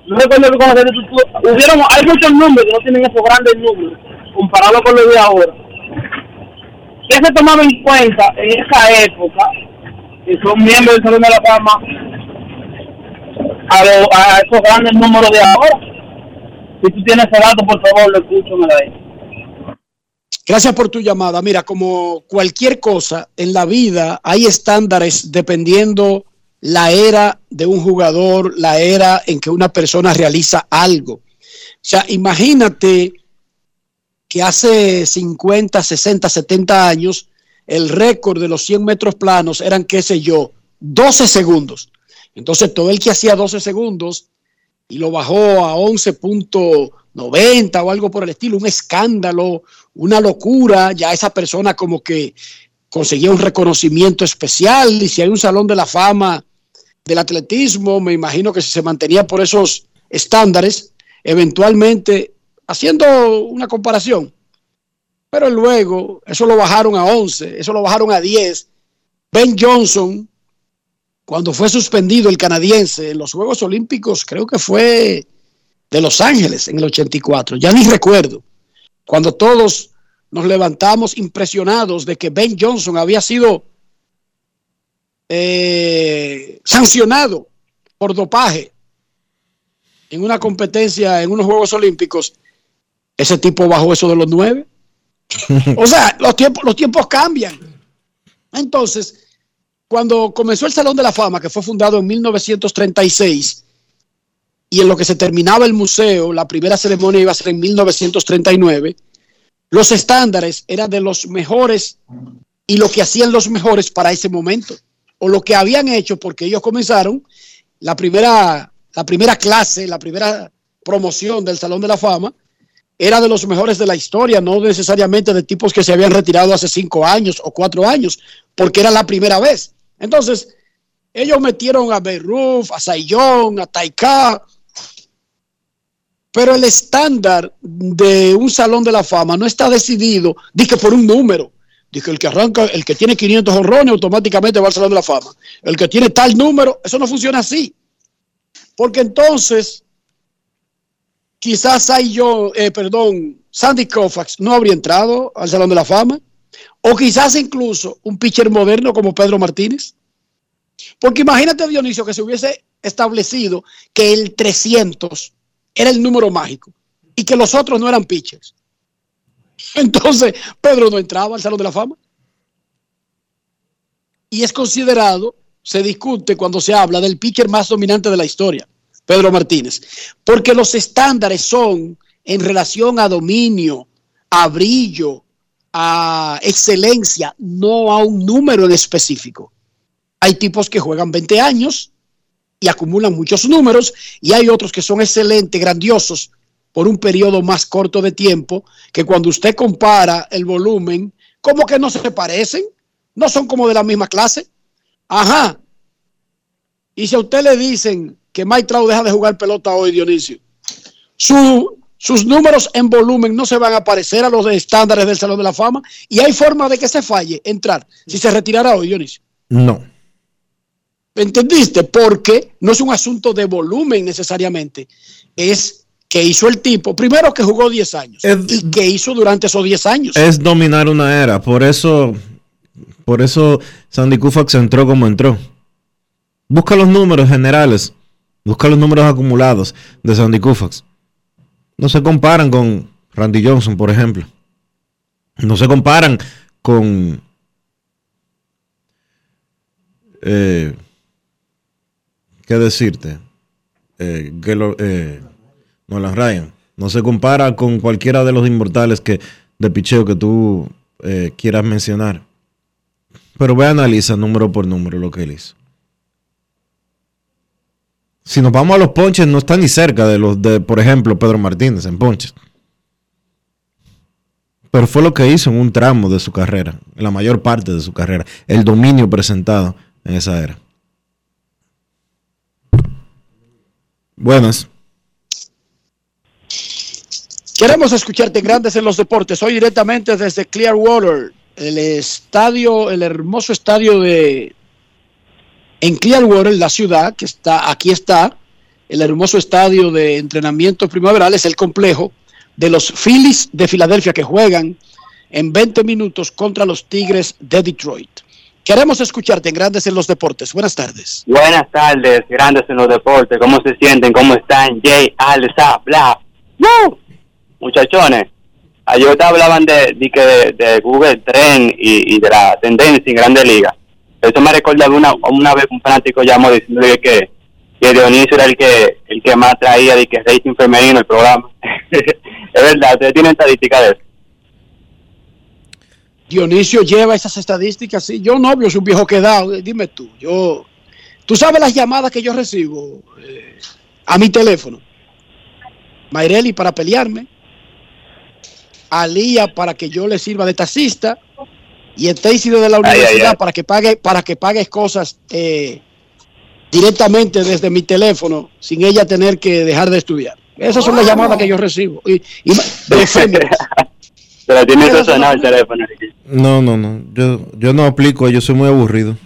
no recuerdo que cuando hubieron, hay muchos números que no tienen esos grandes números, comparado con los de ahora. ¿Qué se tomaba en cuenta en esa época, que son miembros del Salón de la Fama, a, lo- a esos grandes números de ahora? Si tú tienes ese dato, por favor, lo escucho, me la. Gracias por tu llamada. Mira, como cualquier cosa en la vida, hay estándares dependiendo la era de un jugador, la era en que una persona realiza algo. O sea, imagínate que hace 50, 60, 70 años, el récord de los 100 metros planos eran, qué sé yo, 12 segundos. Entonces, todo el que hacía 12 segundos y lo bajó a 11.90 o algo por el estilo, un escándalo, una locura, ya esa persona como que conseguía un reconocimiento especial y si hay un salón de la fama del atletismo, me imagino que si se mantenía por esos estándares, eventualmente, haciendo una comparación, pero luego eso lo bajaron a 11, eso lo bajaron a 10. Ben Johnson, cuando fue suspendido el canadiense en los Juegos Olímpicos, creo que fue de Los Ángeles en el 84, ya ni recuerdo, cuando todos nos levantamos impresionados de que Ben Johnson había sido eh, sancionado por dopaje en una competencia, en unos Juegos Olímpicos, ese tipo bajó eso de los nueve. o sea, los tiempos, los tiempos cambian. Entonces, cuando comenzó el Salón de la Fama, que fue fundado en 1936, y en lo que se terminaba el museo, la primera ceremonia iba a ser en 1939, los estándares eran de los mejores y lo que hacían los mejores para ese momento, o lo que habían hecho, porque ellos comenzaron la primera, la primera clase, la primera promoción del Salón de la Fama, era de los mejores de la historia, no necesariamente de tipos que se habían retirado hace cinco años o cuatro años, porque era la primera vez. Entonces, ellos metieron a Berruf, a Sayón, a Taika, pero el estándar de un salón de la fama no está decidido, dije por un número. Dije, el que arranca, el que tiene 500 honrones automáticamente va al salón de la fama. El que tiene tal número, eso no funciona así. Porque entonces, quizás hay eh, perdón, Sandy Koufax no habría entrado al salón de la fama. O quizás incluso un pitcher moderno como Pedro Martínez. Porque imagínate, Dionisio, que se hubiese establecido que el 300 era el número mágico y que los otros no eran pitchers. Entonces, Pedro no entraba al Salón de la Fama. Y es considerado, se discute cuando se habla del pitcher más dominante de la historia, Pedro Martínez, porque los estándares son en relación a dominio, a brillo, a excelencia, no a un número en específico. Hay tipos que juegan 20 años y acumulan muchos números y hay otros que son excelentes, grandiosos por un periodo más corto de tiempo, que cuando usted compara el volumen, como que no se parecen, no son como de la misma clase. Ajá. Y si a usted le dicen que Mike deja de jugar pelota hoy, Dionisio, su, sus números en volumen no se van a parecer a los de estándares del Salón de la Fama y hay forma de que se falle entrar si se retirara hoy, Dionisio. No. ¿Entendiste? Porque no es un asunto de volumen necesariamente, es que hizo el tipo, primero que jugó 10 años y que hizo durante esos 10 años. Es dominar una era, por eso, por eso Sandy Koufax entró como entró. Busca los números generales, busca los números acumulados de Sandy Koufax. No se comparan con Randy Johnson, por ejemplo. No se comparan con eh, ¿qué decirte? Eh, eh, Nolan Ryan. No se compara con cualquiera de los inmortales que, de picheo que tú quieras mencionar. Pero ve, analiza número por número lo que él hizo. Si nos vamos a los ponches, no está ni cerca de los de, por ejemplo, Pedro Martínez en ponches. Pero fue lo que hizo en un tramo de su carrera, en la mayor parte de su carrera, el dominio presentado en esa era. Buenas. Queremos escucharte Grandes en los Deportes. Hoy directamente desde Clearwater, el estadio, el hermoso estadio de en Clearwater, la ciudad que está aquí está, el hermoso estadio de entrenamiento primaveral es el complejo de los Phillies de Filadelfia que juegan en 20 minutos contra los Tigres de Detroit. Queremos escucharte en Grandes en los Deportes. Buenas tardes. Buenas tardes, Grandes en los Deportes. ¿Cómo se sienten? ¿Cómo están? Jay, Alza, bla. ¡Woo! Muchachones, ayer hablaban de, de, de, Google Trend y, de la tendencia en Grandes Ligas. Eso me recuerda una, una vez un fanático llamó diciendo que, que Dionisio era el que el que más traía de que rating femenino el programa. es verdad, ustedes tienen estadísticas de eso. Dionisio lleva esas estadísticas, sí. Yo no, yo soy un viejo quedado. Dime tú, yo. Tú sabes las llamadas que yo recibo eh, a mi teléfono. Mayreli para pelearme. Alía para que yo le sirva de taxista. Y Stacy de la universidad para que pague, para que pagues cosas eh, directamente desde mi teléfono sin ella tener que dejar de estudiar. Esas son las llamadas que yo recibo. Y, y de. Pero tiene que sonar el teléfono. No, no, no. Yo, yo no aplico, yo soy muy aburrido.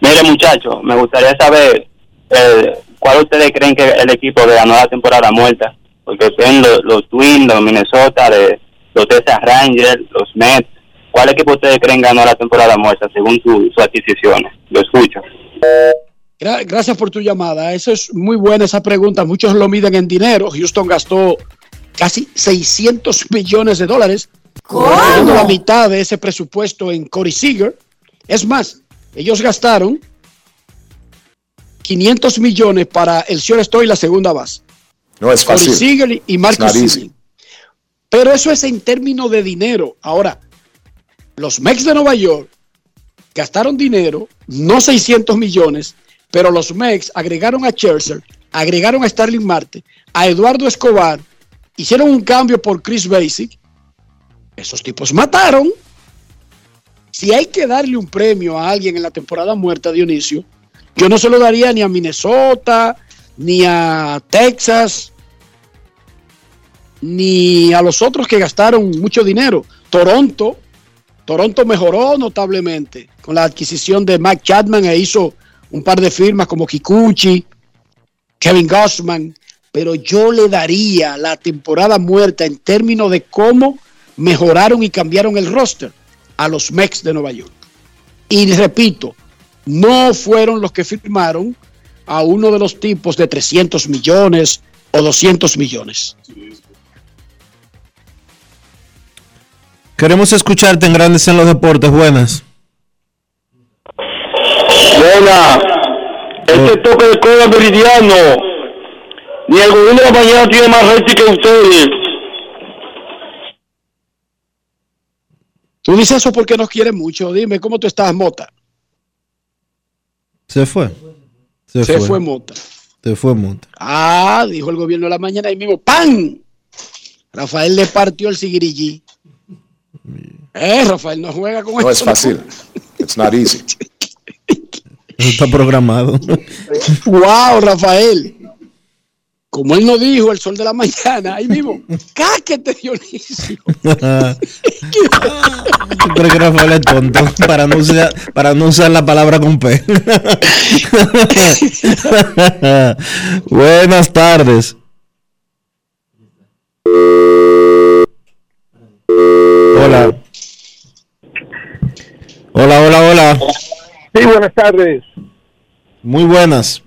Mire, muchachos, me gustaría saber eh, cuál ustedes creen que el equipo ganó la temporada muerta. Porque ven los, los Twins, los Minnesota, de- los Texas Rangers, los Mets. ¿Cuál equipo ustedes creen ganó la temporada muerta según su- sus adquisiciones? Lo escucho. Gra- Gracias por tu llamada. Eso es muy buena esa pregunta. Muchos lo miden en dinero. Houston gastó casi 600 millones de dólares. Poniendo la mitad de ese presupuesto en Corey Seager. Es más, ellos gastaron 500 millones para el shortstop y la segunda base. No es Corey fácil. Seager y It's Marcus. Semien. Pero eso es en términos de dinero. Ahora, los Mets de Nueva York gastaron dinero, no 600 millones, pero los Mets agregaron a Scherzer, agregaron a Starling Marte, a Eduardo Escobar, hicieron un cambio por Chris Basic. Esos tipos mataron. Si hay que darle un premio a alguien en la temporada muerta, Dionisio, yo no se lo daría ni a Minnesota, ni a Texas, ni a los otros que gastaron mucho dinero. Toronto, Toronto mejoró notablemente con la adquisición de Mike Chapman e hizo un par de firmas como Kikuchi, Kevin Gossman, pero yo le daría la temporada muerta en términos de cómo mejoraron y cambiaron el roster a los Mets de Nueva York. Y repito, no fueron los que firmaron a uno de los tipos de 300 millones o 200 millones. Queremos escucharte en Grandes en los Deportes. Buenas. Buena, este toque de cola meridiano, ni el gobierno de la mañana tiene más rating que ustedes. Tú dices eso porque nos quiere mucho. Dime, ¿cómo tú estás, Mota? Se fue. Se, Se fue. fue Mota. Se fue Mota. Ah, dijo el gobierno de la mañana y mismo, ¡pam! Rafael le partió el sigirillí. Eh, Rafael, no juega con No es eso, fácil. It's not easy. Eso está programado. Wow, Rafael. Como él no dijo el sol de la mañana, ahí mismo, cáquete, Dionisio. Yo creo que Rafael es tonto para no usar, para no usar la palabra con P. Buenas tardes. Hola, hola, hola. Sí, buenas tardes. Muy buenas.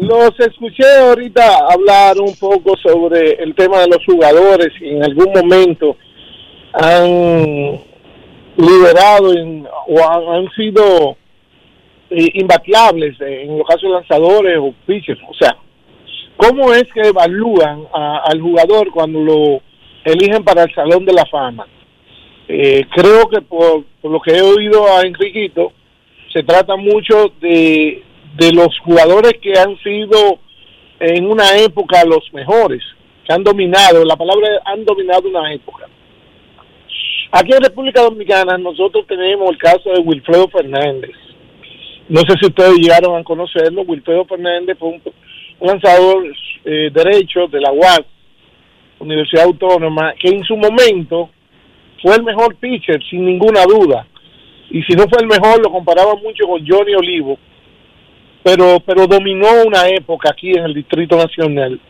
Los escuché ahorita hablar un poco sobre el tema de los jugadores y en algún momento han liberado en- o han, han sido eh, imbateables eh, en los casos de lanzadores o pitchers. O sea, ¿cómo es que evalúan a- al jugador cuando lo eligen para el Salón de la Fama? Eh, creo que por, por lo que he oído a Enriquito, se trata mucho de, de los jugadores que han sido en una época los mejores, que han dominado, la palabra han dominado una época. Aquí en República Dominicana nosotros tenemos el caso de Wilfredo Fernández. No sé si ustedes llegaron a conocerlo. Wilfredo Fernández fue un lanzador eh, derecho de la UAS, Universidad Autónoma, que en su momento fue el mejor pitcher, sin ninguna duda. Y si no fue el mejor, lo comparaba mucho con Johnny Olivo. Pero, pero dominó una época aquí en el Distrito Nacional.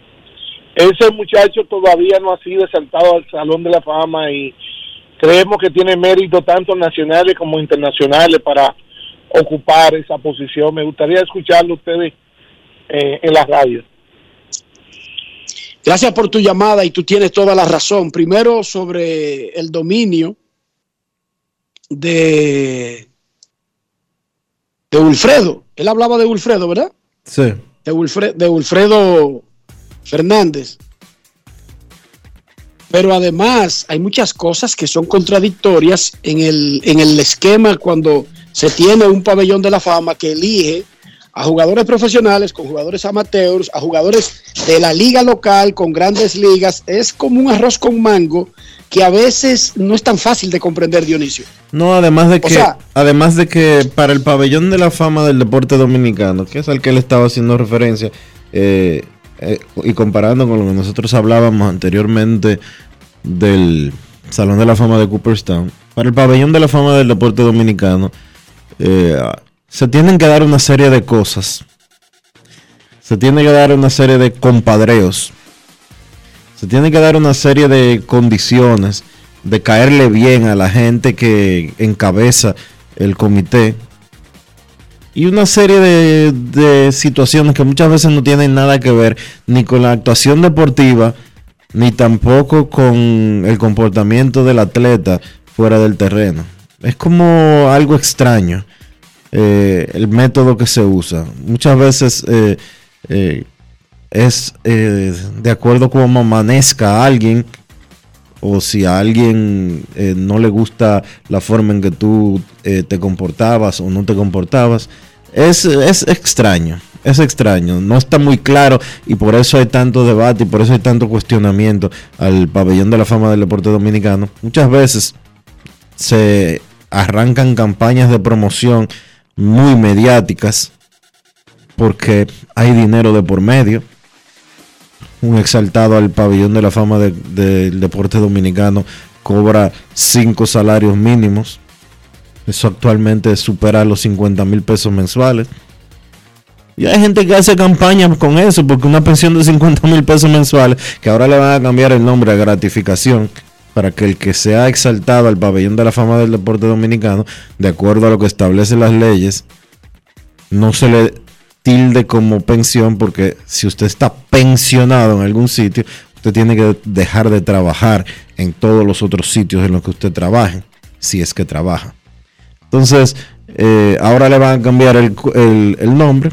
Ese muchacho todavía no ha sido exaltado al Salón de la Fama y creemos que tiene mérito tanto nacionales como internacionales para ocupar esa posición. Me gustaría escucharlo ustedes eh, en la radio. Gracias por tu llamada y tú tienes toda la razón. Primero sobre el dominio de, de Wilfredo. Él hablaba de Wilfredo, ¿verdad? Sí. De, Wilfre- de Wilfredo Fernández. Pero además hay muchas cosas que son contradictorias en el, en el esquema cuando se tiene un pabellón de la fama que elige a jugadores profesionales con jugadores amateurs, a jugadores de la liga local con grandes ligas. Es como un arroz con mango que a veces no es tan fácil de comprender, Dionisio. No, además de O que, sea- además de que para el pabellón de la fama del deporte dominicano, que es al que él estaba haciendo referencia, eh, eh, y comparando con lo que nosotros hablábamos anteriormente del Salón de la Fama de Cooperstown, para el pabellón de la fama del deporte dominicano, eh, se tienen que dar una serie de cosas. Se tiene que dar una serie de compadreos. Se tiene que dar una serie de condiciones de caerle bien a la gente que encabeza el comité. Y una serie de, de situaciones que muchas veces no tienen nada que ver ni con la actuación deportiva, ni tampoco con el comportamiento del atleta fuera del terreno. Es como algo extraño eh, el método que se usa. Muchas veces eh, eh, es de acuerdo como amanezca alguien o si a alguien no le gusta la forma en que tú te comportabas o no te comportabas. Es, es extraño, es extraño, no está muy claro y por eso hay tanto debate y por eso hay tanto cuestionamiento al pabellón de la fama del deporte dominicano. Muchas veces se arrancan campañas de promoción muy mediáticas porque hay dinero de por medio. Un exaltado al pabellón de la fama de- del deporte dominicano cobra cinco salarios mínimos. Eso actualmente supera los 50 mil pesos mensuales. Y hay gente que hace campañas con eso, porque una pensión de 50 mil pesos mensuales, que ahora le van a cambiar el nombre a gratificación, para que el que sea exaltado al pabellón de la fama del deporte dominicano, de acuerdo a lo que establecen las leyes, no se le tilde como pensión, porque si usted está pensionado en algún sitio, usted tiene que dejar de trabajar en todos los otros sitios en los que usted trabaje, si es que trabaja. Entonces, eh, ahora le van a cambiar el, el nombre.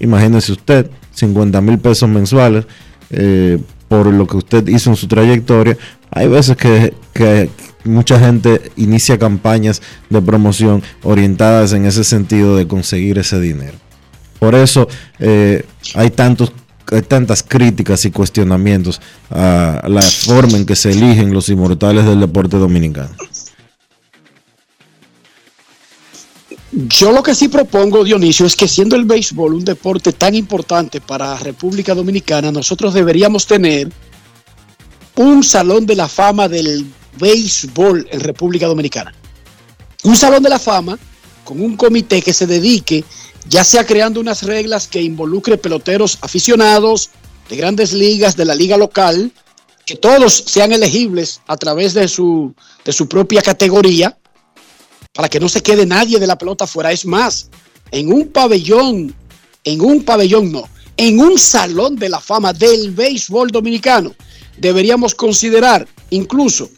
Imagínese usted, 50 mil pesos mensuales eh, por lo que usted hizo en su trayectoria. Hay veces que, mucha gente inicia campañas de promoción orientadas en ese sentido de conseguir ese dinero. Por eso eh, hay tantos hay tantas críticas y cuestionamientos a la forma en que se eligen los inmortales del deporte dominicano. Yo lo que sí propongo, Dionisio, es que siendo el béisbol un deporte tan importante para República Dominicana, nosotros deberíamos tener un salón de la fama del béisbol en República Dominicana. Un salón de la fama con un comité que se dedique, ya sea creando unas reglas que involucre peloteros aficionados de grandes ligas, de la liga local, que todos sean elegibles a través de su, de su propia categoría, para que no se quede nadie de la pelota fuera. Es más, en un pabellón, en un pabellón no, en un salón de la fama del béisbol dominicano, deberíamos considerar incluso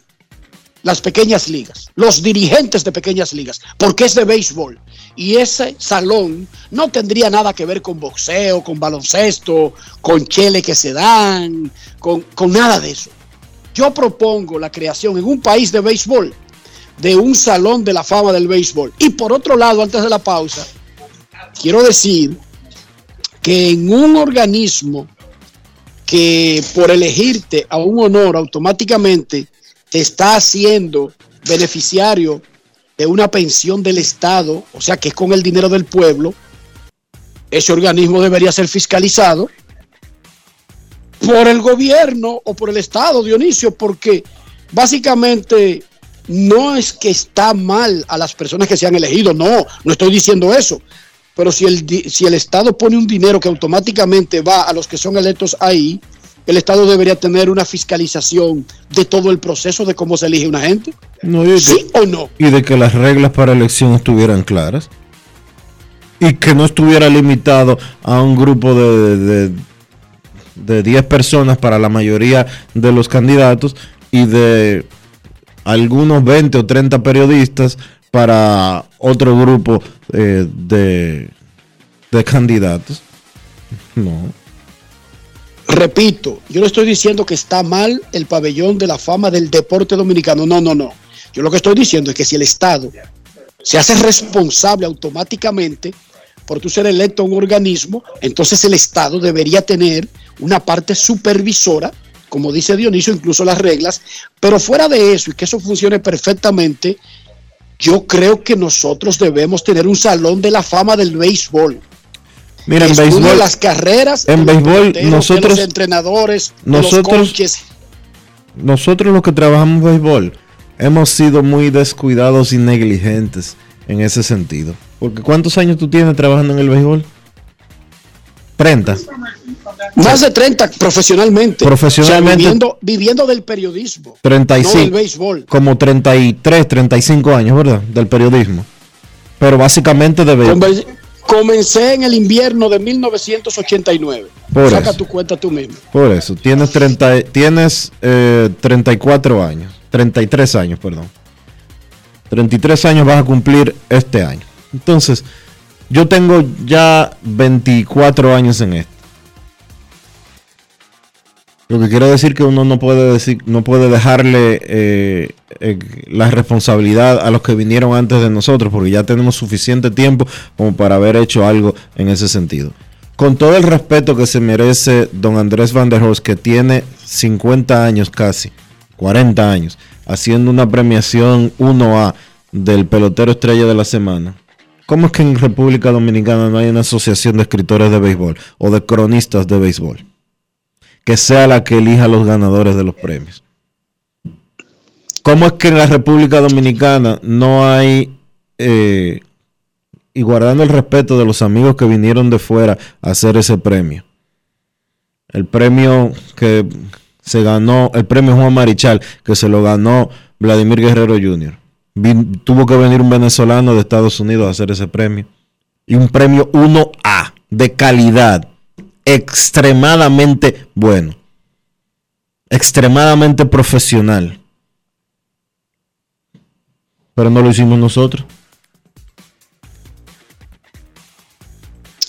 las pequeñas ligas, los dirigentes de pequeñas ligas, porque es de béisbol. Y ese salón no tendría nada que ver con boxeo, con baloncesto, con chele que se dan, con, con nada de eso. Yo propongo la creación en un país de béisbol de un salón de la fama del béisbol. Y por otro lado, antes de la pausa, quiero decir que en un organismo que por elegirte a un honor automáticamente te está haciendo beneficiario de una pensión del Estado, o sea que es con el dinero del pueblo, ese organismo debería ser fiscalizado por el gobierno o por el Estado, Dionisio, porque básicamente no es que está mal a las personas que se han elegido, no, no estoy diciendo eso. Pero si el, si el Estado pone un dinero que automáticamente va a los que son electos ahí, el Estado debería tener una fiscalización de todo el proceso de cómo se elige una gente. No, y ¿Sí que- o no? Y de que las reglas para elección estuvieran claras. Y que no estuviera limitado a un grupo de, de, de 10 personas para la mayoría de los candidatos y de algunos 20 o 30 periodistas para otro grupo eh, de, de candidatos. No. Repito, yo no estoy diciendo que está mal el pabellón de la fama del deporte dominicano. No, no, no. Yo lo que estoy diciendo es que si el Estado se hace responsable automáticamente por tú ser electo a un organismo, entonces el Estado debería tener una parte supervisora, como dice Dionisio, incluso las reglas, pero fuera de eso y que eso funcione perfectamente, yo creo que nosotros debemos tener un salón de la fama del béisbol. Mira, en béisbol, las carreras, en béisbol, nosotros- los entrenadores, nosotros- los coaches. nosotros los que trabajamos béisbol hemos sido muy descuidados y negligentes en ese sentido. Porque ¿cuántos años tú tienes trabajando en el béisbol? 30. Más de 30 profesionalmente. Profesionalmente. O sea, viviendo, viviendo del periodismo. No 35. del béisbol. Como 33, 35 años, ¿verdad? Del periodismo. Pero básicamente de béisbol. Comencé en el invierno de 1989. Por Saca eso. tu cuenta tú mismo. Por eso, tienes, 30, tienes eh, 34 años, 33 años, perdón. 33 años vas a cumplir este año. Entonces, yo tengo ya 24 años en esto. Lo que quiero decir que uno no puede decir, no puede dejarle eh, eh, la responsabilidad a los que vinieron antes de nosotros, porque ya tenemos suficiente tiempo como para haber hecho algo en ese sentido. Con todo el respeto que se merece don Andrés Van der Horst, que tiene 50 años casi, 40 años, haciendo una premiación 1A del pelotero estrella de la semana. ¿Cómo es que en República Dominicana no hay una asociación de escritores de béisbol o de cronistas de béisbol? Que sea la que elija los ganadores de los premios. ¿Cómo es que en la República Dominicana no hay, eh, y guardando el respeto de los amigos que vinieron de fuera a hacer ese premio? El premio que se ganó, el premio Juan Marichal, que se lo ganó Vladimir Guerrero Jr. Tuvo que venir un venezolano de Estados Unidos a hacer ese premio. Y un premio 1A, de calidad extremadamente bueno, extremadamente profesional. Pero no lo hicimos nosotros.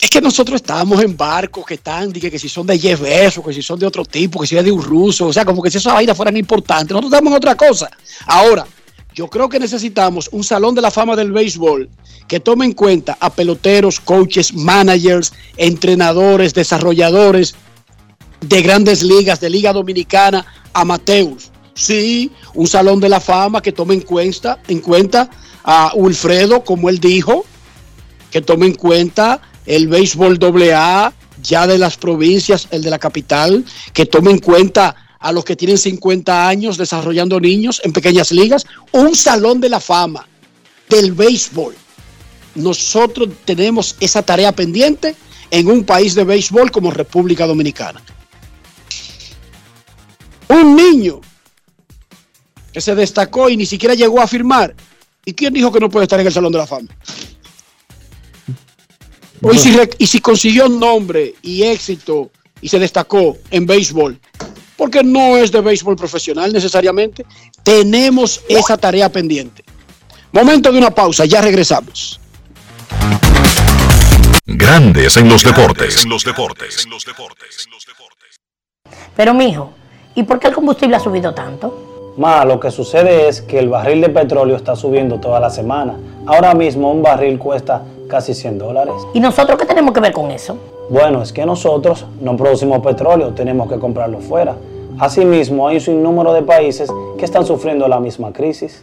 Es que nosotros estábamos en barcos que están, dije, que si son de Jeff Bezos, que si son de otro tipo, que si es de un ruso, o sea, como que si esas vainas fueran importantes. Nosotros estamos en otra cosa. Ahora, yo creo que necesitamos un salón de la fama del béisbol que tome en cuenta a peloteros, coaches, managers, entrenadores, desarrolladores de grandes ligas, de Liga Dominicana, amateurs. Sí, un salón de la fama que tome en cuenta, en cuenta a Wilfredo, como él dijo, que tome en cuenta el béisbol AA ya de las provincias, el de la capital, que tome en cuenta a los que tienen 50 años desarrollando niños en pequeñas ligas, un salón de la fama del béisbol. Nosotros tenemos esa tarea pendiente en un país de béisbol como República Dominicana. Un niño que se destacó y ni siquiera llegó a firmar. ¿Y quién dijo que no puede estar en el Salón de la Fama? Y, si, y si consiguió nombre y éxito y se destacó en béisbol, porque no es de béisbol profesional necesariamente, tenemos esa tarea pendiente. Momento de una pausa, ya regresamos. Grandes en los deportes. En los deportes. Pero mijo, ¿y por qué el combustible ha subido tanto? Ma, lo que sucede es que el barril de petróleo está subiendo toda la semana. Ahora mismo un barril cuesta casi 100 dólares. ¿Y nosotros qué tenemos que ver con eso? Bueno, es que nosotros no producimos petróleo, tenemos que comprarlo fuera. Asimismo, hay un sinnúmero de países que están sufriendo la misma crisis.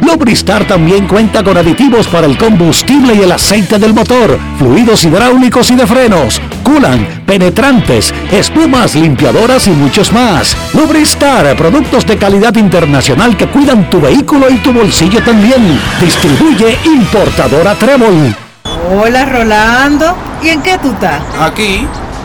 Lubristar también cuenta con aditivos para el combustible y el aceite del motor, fluidos hidráulicos y de frenos, culan, penetrantes, espumas, limpiadoras y muchos más. Lubristar, productos de calidad internacional que cuidan tu vehículo y tu bolsillo también. Distribuye importadora Trébol. Hola Rolando, ¿y en qué tú estás? Aquí,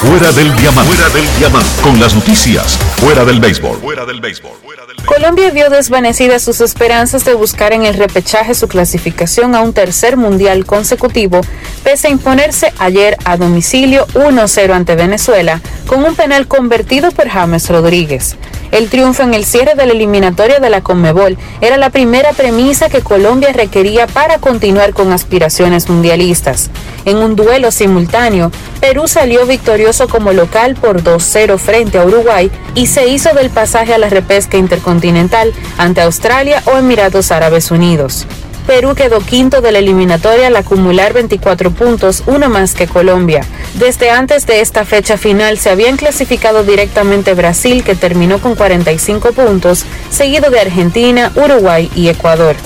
Fuera del diamante. Fuera del diamante. Con las noticias. Fuera del béisbol. Fuera del béisbol. Colombia vio desvanecidas sus esperanzas de buscar en el repechaje su clasificación a un tercer mundial consecutivo, pese a imponerse ayer a domicilio 1-0 ante Venezuela, con un penal convertido por James Rodríguez. El triunfo en el cierre de la eliminatoria de la Conmebol era la primera premisa que Colombia requería para continuar con aspiraciones mundialistas. En un duelo simultáneo, Perú salió victorioso como local por 2-0 frente a Uruguay y se hizo del pasaje a la repesca intercontinental ante Australia o Emiratos Árabes Unidos. Perú quedó quinto de la eliminatoria al acumular 24 puntos, uno más que Colombia. Desde antes de esta fecha final se habían clasificado directamente Brasil, que terminó con 45 puntos, seguido de Argentina, Uruguay y Ecuador.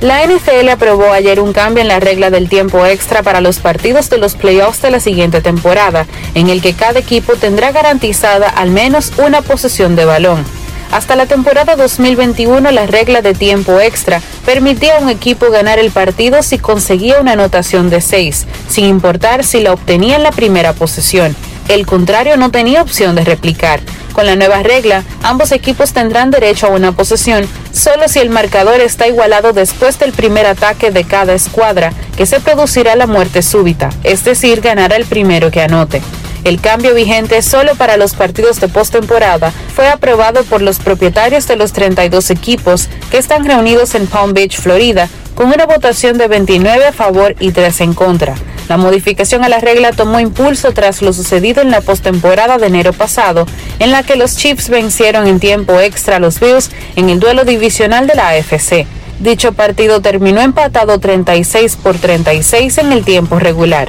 La NFL aprobó ayer un cambio en la regla del tiempo extra para los partidos de los playoffs de la siguiente temporada, en el que cada equipo tendrá garantizada al menos una posesión de balón. Hasta la temporada 2021 la regla de tiempo extra permitía a un equipo ganar el partido si conseguía una anotación de 6, sin importar si la obtenía en la primera posesión. El contrario no tenía opción de replicar. Con la nueva regla, ambos equipos tendrán derecho a una posesión solo si el marcador está igualado después del primer ataque de cada escuadra, que se producirá la muerte súbita, es decir, ganará el primero que anote. El cambio vigente solo para los partidos de postemporada fue aprobado por los propietarios de los 32 equipos que están reunidos en Palm Beach, Florida, con una votación de 29 a favor y 3 en contra. La modificación a la regla tomó impulso tras lo sucedido en la postemporada de enero pasado, en la que los Chiefs vencieron en tiempo extra a los Bills en el duelo divisional de la AFC. Dicho partido terminó empatado 36 por 36 en el tiempo regular.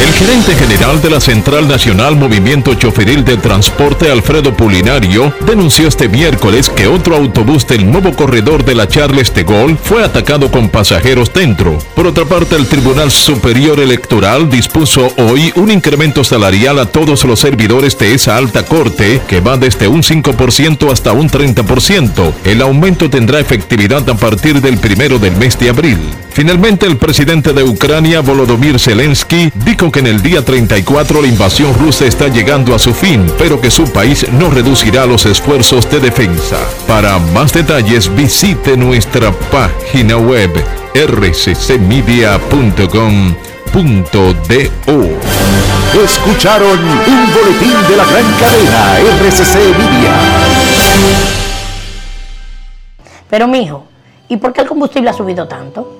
El gerente general de la Central Nacional Movimiento Choferil de Transporte, Alfredo Pulinario, denunció este miércoles que otro autobús del nuevo corredor de la Charles de Gaulle fue atacado con pasajeros dentro. Por otra parte, el Tribunal Superior Electoral dispuso hoy un incremento salarial a todos los servidores de esa alta corte, que va desde un 5% hasta un 30%. El aumento tendrá efectividad a partir del primero del mes de abril. Finalmente, el presidente de Ucrania, Volodymyr Zelensky, dijo que en el día 34 la invasión rusa está llegando a su fin, pero que su país no reducirá los esfuerzos de defensa. Para más detalles, visite nuestra página web rccmedia.com.do. Escucharon un boletín de la gran cadena RCC Media. Pero mijo, ¿y por qué el combustible ha subido tanto?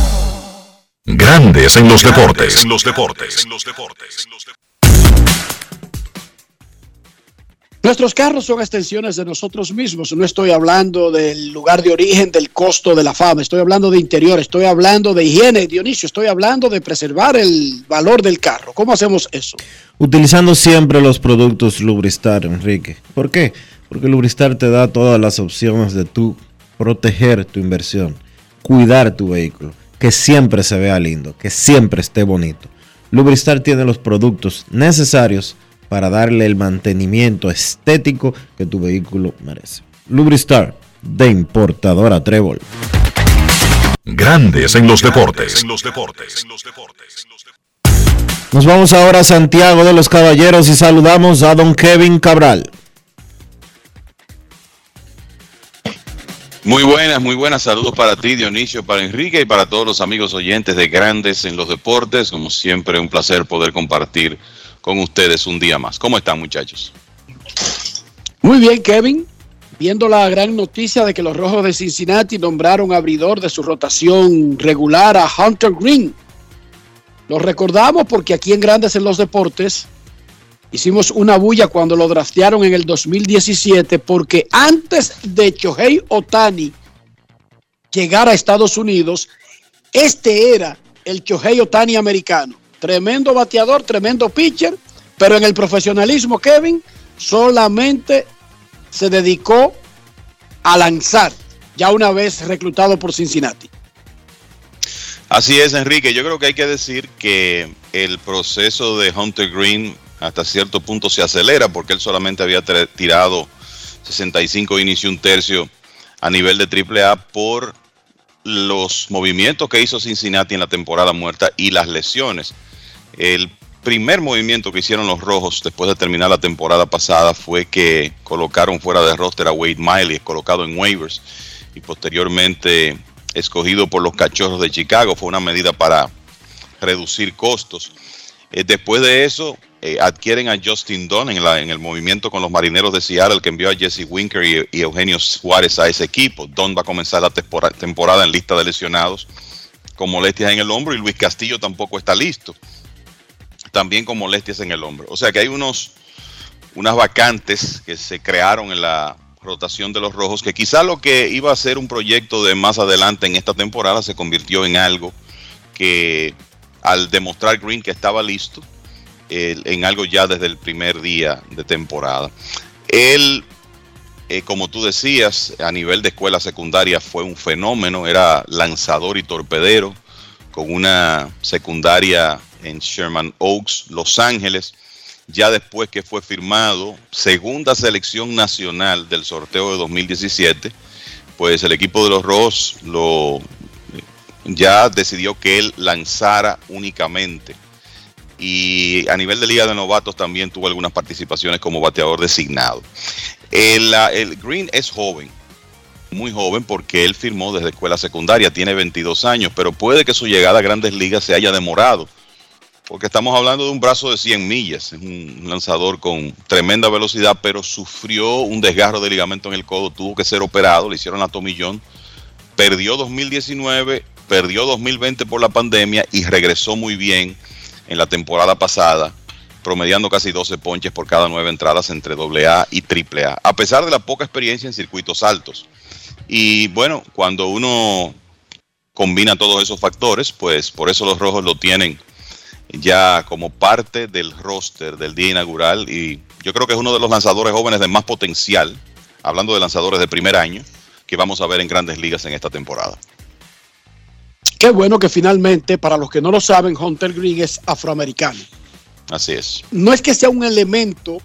Grandes en los deportes. En los deportes. Nuestros carros son extensiones de nosotros mismos. No estoy hablando del lugar de origen, del costo de la fama. Estoy hablando de interior, estoy hablando de higiene, Dionisio. Estoy hablando de preservar el valor del carro. ¿Cómo hacemos eso? Utilizando siempre los productos Lubristar, Enrique. ¿Por qué? Porque Lubristar te da todas las opciones de tú proteger tu inversión, cuidar tu vehículo, que siempre se vea lindo, que siempre esté bonito. Lubristar tiene los productos necesarios para darle el mantenimiento estético que tu vehículo merece. Lubristar, de importadora Trébol. Grandes en los deportes. Nos vamos ahora a Santiago de los Caballeros y saludamos a don Kevin Cabral. Muy buenas, muy buenas. Saludos para ti, Dionisio, para Enrique y para todos los amigos oyentes de Grandes en los Deportes. Como siempre, un placer poder compartir con ustedes un día más. ¿Cómo están, muchachos? Muy bien, Kevin. Viendo la gran noticia de que los Rojos de Cincinnati nombraron abridor de su rotación regular a Hunter Green. Lo recordamos porque aquí en Grandes en los Deportes hicimos una bulla cuando lo draftearon en el 2017 porque antes de Chohei Otani llegar a Estados Unidos, este era el Chohei Otani americano. Tremendo bateador, tremendo pitcher, pero en el profesionalismo, Kevin, solamente se dedicó a lanzar, ya una vez reclutado por Cincinnati. Así es, Enrique. Yo creo que hay que decir que el proceso de Hunter Green hasta cierto punto se acelera porque él solamente había tirado 65 inicio un tercio a nivel de AAA por los movimientos que hizo Cincinnati en la temporada muerta y las lesiones. El primer movimiento que hicieron los rojos después de terminar la temporada pasada fue que colocaron fuera de roster a Wade Miley, colocado en waivers y posteriormente escogido por los cachorros de Chicago. Fue una medida para reducir costos. Eh, después de eso, eh, adquieren a Justin Dunn en, la, en, el movimiento con los marineros de Seattle, que envió a Jesse Winker y, Eugenio Suárez a ese equipo. Dunn va a comenzar la temporada, temporada en lista de lesionados con molestias en el hombro y Luis Castillo tampoco está listo también con molestias en el hombro. O sea que hay unos, unas vacantes que se crearon en la rotación de los rojos, que quizá lo que iba a ser un proyecto de más adelante en esta temporada se convirtió en algo que al demostrar Green que estaba listo, en algo ya desde el primer día de temporada. Él, eh, como tú decías, a nivel de escuela secundaria fue un fenómeno, era lanzador y torpedero, con una secundaria en Sherman Oaks, Los Ángeles. Ya después que fue firmado, segunda selección nacional del sorteo de 2017, pues el equipo de los Rojos lo, ya decidió que él lanzara únicamente. Y a nivel de Liga de Novatos también tuvo algunas participaciones como bateador designado. El, el Green es joven, muy joven porque él firmó desde escuela secundaria, tiene 22 años, pero puede que su llegada a grandes ligas se haya demorado porque estamos hablando de un brazo de 100 millas, es un lanzador con tremenda velocidad, pero sufrió un desgarro de ligamento en el codo, tuvo que ser operado, le hicieron la tomillón, perdió 2019, perdió 2020 por la pandemia y regresó muy bien en la temporada pasada promediando casi 12 ponches por cada nueve entradas entre AA y AAA, a pesar de la poca experiencia en circuitos altos. Y bueno, cuando uno combina todos esos factores, pues por eso los rojos lo tienen ya como parte del roster del día inaugural y yo creo que es uno de los lanzadores jóvenes de más potencial, hablando de lanzadores de primer año, que vamos a ver en grandes ligas en esta temporada. Qué bueno que finalmente, para los que no lo saben, Hunter Green es afroamericano. Así es. No es que sea un elemento,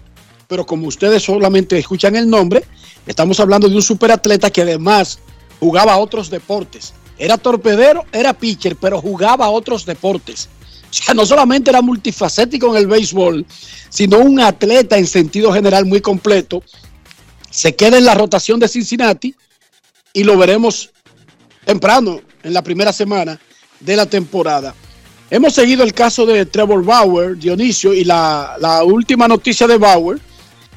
pero como ustedes solamente escuchan el nombre, estamos hablando de un superatleta que además jugaba otros deportes. Era torpedero, era pitcher, pero jugaba otros deportes. O sea, no solamente era multifacético en el béisbol, sino un atleta en sentido general muy completo. Se queda en la rotación de Cincinnati y lo veremos temprano en la primera semana de la temporada. Hemos seguido el caso de Trevor Bauer, Dionisio, y la, última noticia de Bauer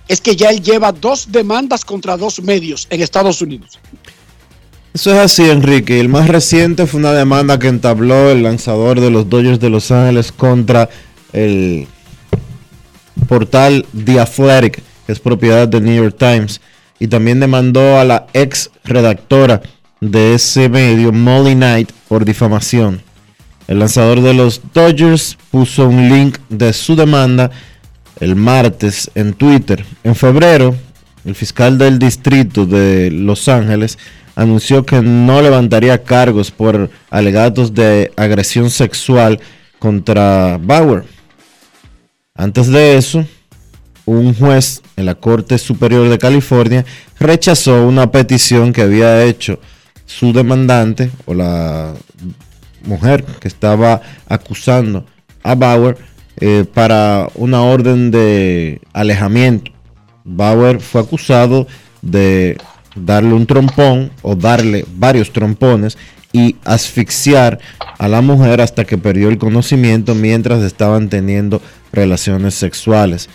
es que ya él lleva dos demandas contra dos medios en Estados Unidos. Eso es así, Enrique. El más reciente fue una demanda que entabló el lanzador de los Dodgers de Los Ángeles contra el portal The Athletic, que es propiedad del New York Times, y también demandó a la ex redactora de ese medio, Molly Knight, por difamación. El lanzador de los Dodgers puso un link de su demanda el martes en Twitter. En febrero, el fiscal del distrito de Los Ángeles anunció que no levantaría cargos por alegatos de agresión sexual contra Bauer. Antes de eso, un juez en la Corte Superior de California rechazó una petición que había hecho su demandante o la mujer que estaba acusando a Bauer eh, para una orden de alejamiento. Bauer fue acusado de darle un trompón o darle varios trompones y asfixiar a la mujer hasta que perdió el conocimiento mientras estaban teniendo relaciones sexuales.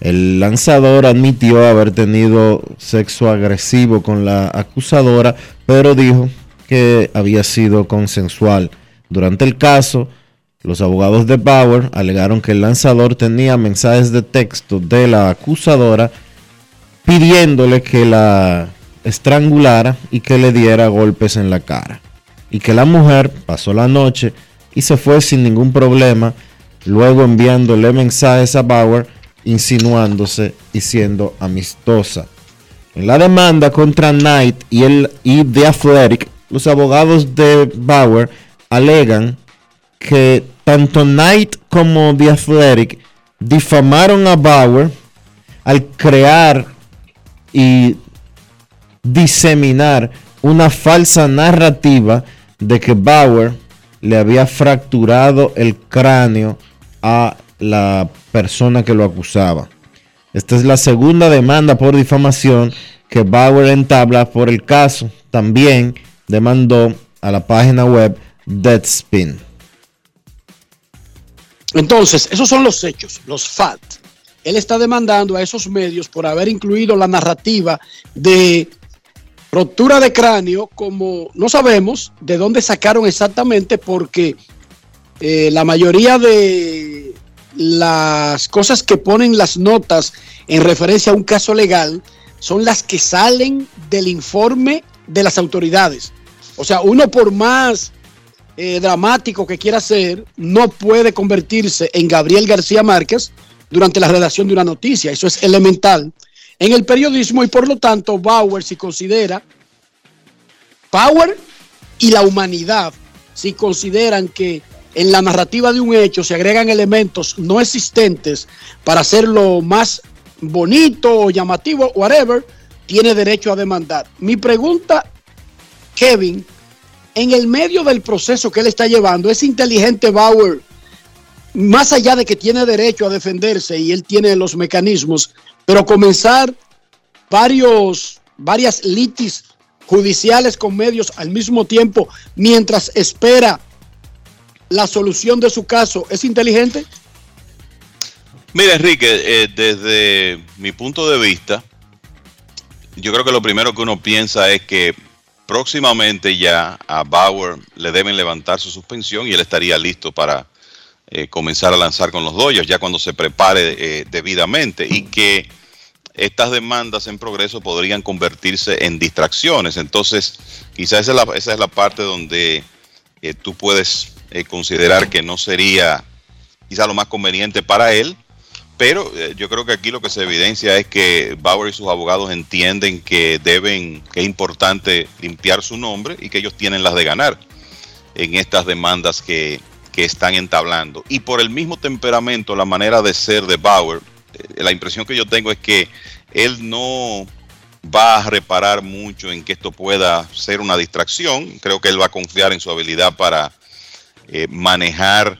El lanzador admitió haber tenido sexo agresivo con la acusadora, pero dijo que había sido consensual. Durante el caso, los abogados de Bauer alegaron que el lanzador tenía mensajes de texto de la acusadora pidiéndole que la estrangulara y que le diera golpes en la cara. Y que la mujer pasó la noche y se fue sin ningún problema, luego enviándole mensajes a Bauer insinuándose y siendo amistosa. En la demanda contra Knight y, el, y The Athletic, los abogados de Bauer alegan que tanto Knight como The Athletic difamaron a Bauer al crear y diseminar una falsa narrativa de que Bauer le había fracturado el cráneo a la persona que lo acusaba. Esta es la segunda demanda por difamación que Bauer entabla por el caso. También demandó a la página web Deadspin. Entonces, esos son los hechos, los facts. Él está demandando a esos medios por haber incluido la narrativa de Ruptura de cráneo, como no sabemos de dónde sacaron exactamente, porque eh, la mayoría de las cosas que ponen las notas en referencia a un caso legal son las que salen del informe de las autoridades. O sea, uno por más eh, dramático que quiera ser, no puede convertirse en Gabriel García Márquez durante la redacción de una noticia. Eso es elemental en el periodismo y por lo tanto Bauer si considera, Power y la humanidad si consideran que en la narrativa de un hecho se agregan elementos no existentes para hacerlo más bonito o llamativo, whatever, tiene derecho a demandar. Mi pregunta, Kevin, en el medio del proceso que él está llevando, ¿es inteligente Bauer, más allá de que tiene derecho a defenderse y él tiene los mecanismos, pero comenzar varios, varias litis judiciales con medios al mismo tiempo mientras espera la solución de su caso, ¿es inteligente? Mira, Enrique, eh, desde mi punto de vista, yo creo que lo primero que uno piensa es que próximamente ya a Bauer le deben levantar su suspensión y él estaría listo para eh, comenzar a lanzar con los Dodgers ya cuando se prepare eh, debidamente y que estas demandas en progreso podrían convertirse en distracciones. Entonces, quizás esa es la, esa es la parte donde eh, tú puedes eh, considerar que no sería quizá lo más conveniente para él, pero eh, yo creo que aquí lo que se evidencia es que Bauer y sus abogados entienden que deben, que es importante limpiar su nombre y que ellos tienen las de ganar en estas demandas que, que están entablando. Y por el mismo temperamento, la manera de ser de Bauer, eh, la impresión que yo tengo es que él no va a reparar mucho en que esto pueda ser una distracción. Creo que él va a confiar en su habilidad para eh, manejar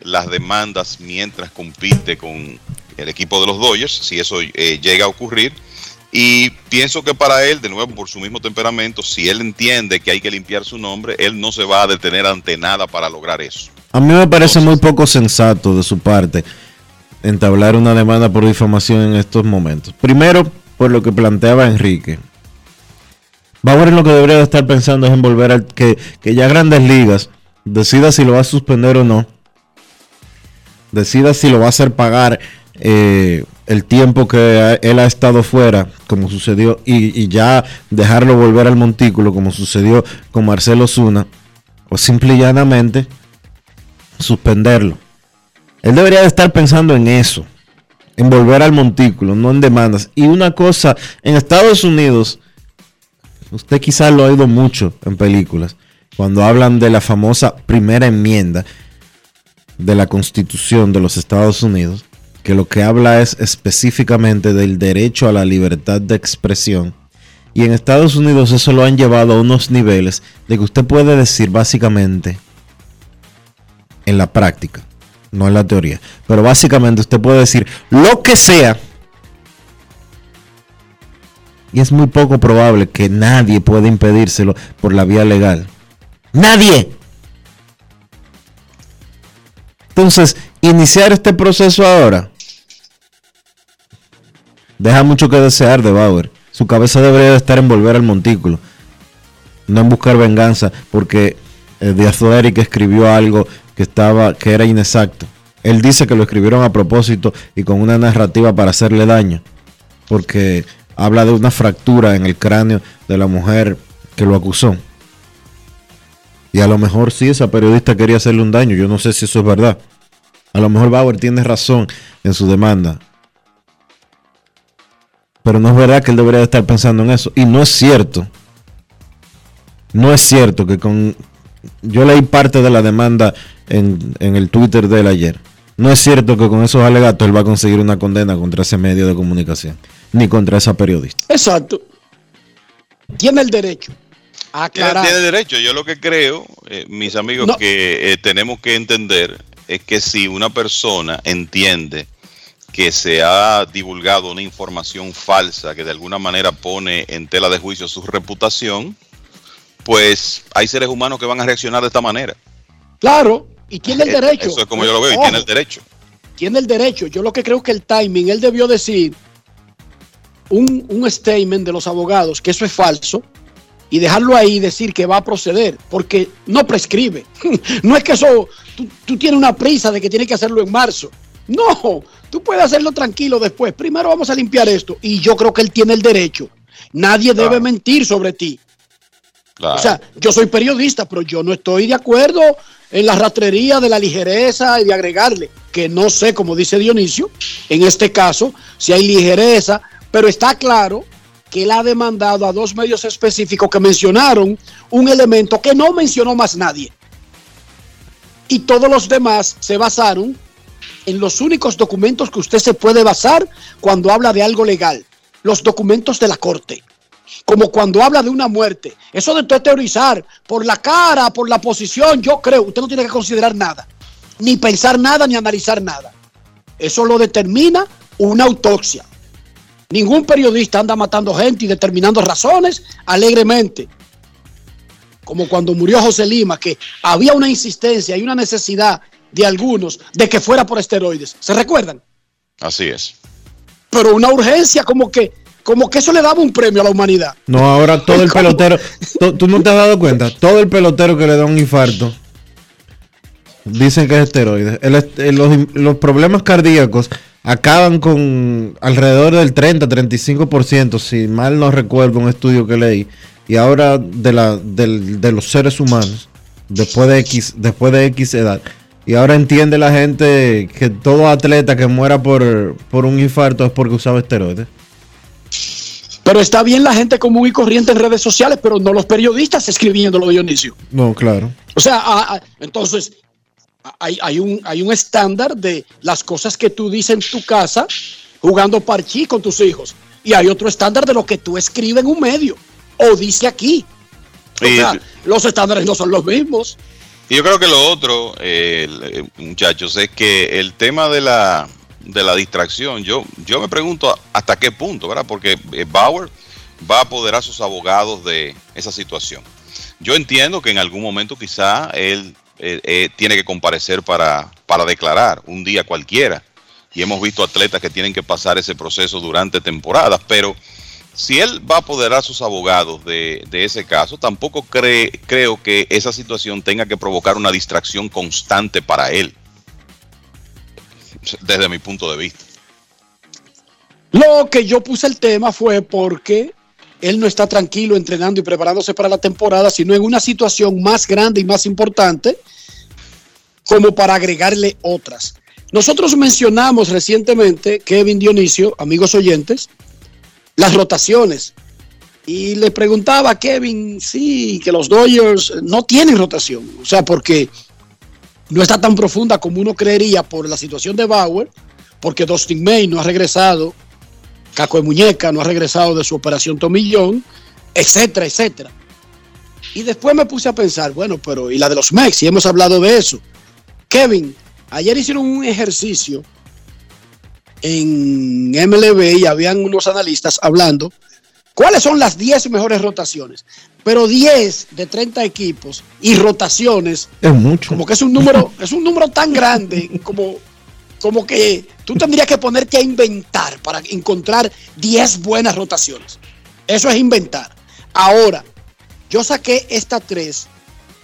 las demandas mientras compite con el equipo de los Dodgers, si eso eh, llega a ocurrir. Y pienso que para él, de nuevo, por su mismo temperamento, si él entiende que hay que limpiar su nombre, él no se va a detener ante nada para lograr eso. A mí me parece muy poco sensato de su parte entablar una demanda por difamación en estos momentos. Primero, por lo que planteaba Enrique. Bauer lo que debería de estar pensando es en volver al que, que ya Grandes Ligas decida si lo va a suspender o no. Decida si lo va a hacer pagar eh, el tiempo que él ha estado fuera, como sucedió, y, y ya dejarlo volver al montículo, como sucedió con Marcelo Zuna, o simple y llanamente suspenderlo. Él debería de estar pensando en eso, en volver al montículo, no en demandas. Y una cosa, en Estados Unidos, usted quizás lo ha oído mucho en películas, cuando hablan de la famosa primera enmienda de la Constitución de los Estados Unidos, que lo que habla es específicamente del derecho a la libertad de expresión. Y en Estados Unidos eso lo han llevado a unos niveles de que usted puede decir básicamente en la práctica, no en la teoría, pero básicamente usted puede decir lo que sea. Y es muy poco probable que nadie pueda impedírselo por la vía legal. Nadie. Entonces, iniciar este proceso ahora deja mucho que desear de Bauer. Su cabeza debería de estar en volver al montículo, no en buscar venganza, porque el The Athletic escribió algo que estaba que era inexacto. Él dice que lo escribieron a propósito y con una narrativa para hacerle daño, porque habla de una fractura en el cráneo de la mujer que lo acusó. Y a lo mejor sí, esa periodista quería hacerle un daño. Yo no sé si eso es verdad. A lo mejor Bauer tiene razón en su demanda. Pero no es verdad que él debería de estar pensando en eso. Y no es cierto. No es cierto que con... Yo leí parte de la demanda en, en el Twitter de él ayer. No es cierto que con esos alegatos él va a conseguir una condena contra ese medio de comunicación. Ni contra esa periodista. Exacto. Tiene el derecho a Tiene, derecho. Yo lo que creo, eh, mis amigos, No. que eh, tenemos que entender es que si una persona entiende que se ha divulgado una información falsa que de alguna manera pone en tela de juicio su reputación, pues hay seres humanos que van a reaccionar de esta manera. Claro, y tiene el derecho. Eso es como yo lo veo, y tiene el derecho. tiene el derecho. Yo lo que creo que el timing, él debió decir un, un statement de los abogados que eso es falso y dejarlo ahí y decir que va a proceder, porque no prescribe. No es que eso, tú, tú tienes una prisa de que tienes que hacerlo en marzo. No, tú puedes hacerlo tranquilo después. Primero vamos a limpiar esto y yo creo que él tiene el derecho. Nadie debe mentir sobre ti. O sea, yo soy periodista, pero yo no estoy de acuerdo en la rastrería de la ligereza y de agregarle, que no sé, como dice Dionisio, en este caso, si hay ligereza, pero está claro que él ha demandado a dos medios específicos que mencionaron un elemento que no mencionó más nadie. Y todos los demás se basaron en los únicos documentos que usted se puede basar cuando habla de algo legal, los documentos de la corte como cuando habla de una muerte. Eso de usted teorizar por la cara, por la posición, yo creo, usted no tiene que considerar nada, ni pensar nada, ni analizar nada. Eso lo determina una autopsia. Ningún periodista anda matando gente y determinando razones alegremente. Como cuando murió José Lima, que había una insistencia y una necesidad de algunos de que fuera por esteroides. ¿Se recuerdan? Así es. Pero una urgencia como que, como que eso le daba un premio a la humanidad. No, ahora todo el pelotero, tú, tú no te has dado cuenta, todo el pelotero que le da un infarto Dicen que es esteroides. El est- los, los problemas cardíacos acaban con alrededor del 30-35%, si mal no recuerdo un estudio que leí. Y ahora de, la, de los seres humanos, después de, X, después de X edad. Y ahora entiende la gente que todo atleta que muera por, por un infarto es porque usaba esteroides. Pero está bien la gente común y corriente en redes sociales, pero no los periodistas escribiéndolo, Dionisio. No, claro. O sea, a- a- entonces hay, hay un, hay un estándar de las cosas que tú dices en tu casa jugando parchí con tus hijos. Y hay otro estándar de lo que tú escribes en un medio o dice aquí. O sea, los estándares no son los mismos. Y yo creo que lo otro, eh, eh, muchachos, es que el tema de la, de la distracción, yo, yo me pregunto hasta qué punto, ¿verdad? Porque eh, Bauer va a apoderar a sus abogados de esa situación. Yo entiendo que en algún momento quizá él eh, eh, tiene que comparecer para, para declarar un día cualquiera. Y hemos visto atletas que tienen que pasar ese proceso durante temporadas, pero si él va a apoderar a sus abogados de, de ese caso, tampoco creo que esa situación tenga que provocar una distracción constante para él, desde mi punto de vista. Lo que yo puse el tema fue porque él no está tranquilo entrenando y preparándose para la temporada, sino en una situación más grande y más importante como para agregarle otras. Nosotros mencionamos recientemente, Kevin Dionisio, amigos oyentes, las rotaciones. Y le preguntaba a Kevin, sí, que los Dodgers no tienen rotación. O sea, porque no está tan profunda como uno creería por la situación de Bauer, porque Dustin May no ha regresado, Caco de Muñeca no ha regresado de su operación Tomillón, etcétera, etcétera. Y después me puse a pensar, bueno, pero ¿y la de los Mex? Y hemos hablado de eso. Kevin, ayer hicieron un ejercicio en MLB y habían unos analistas hablando cuáles son las 10 mejores rotaciones. Pero 10 de 30 equipos y rotaciones, Es mucho. como que es un número, es un número tan grande como, como que tú tendrías que ponerte a inventar para encontrar 10 buenas rotaciones. Eso es inventar. Ahora, yo saqué estas tres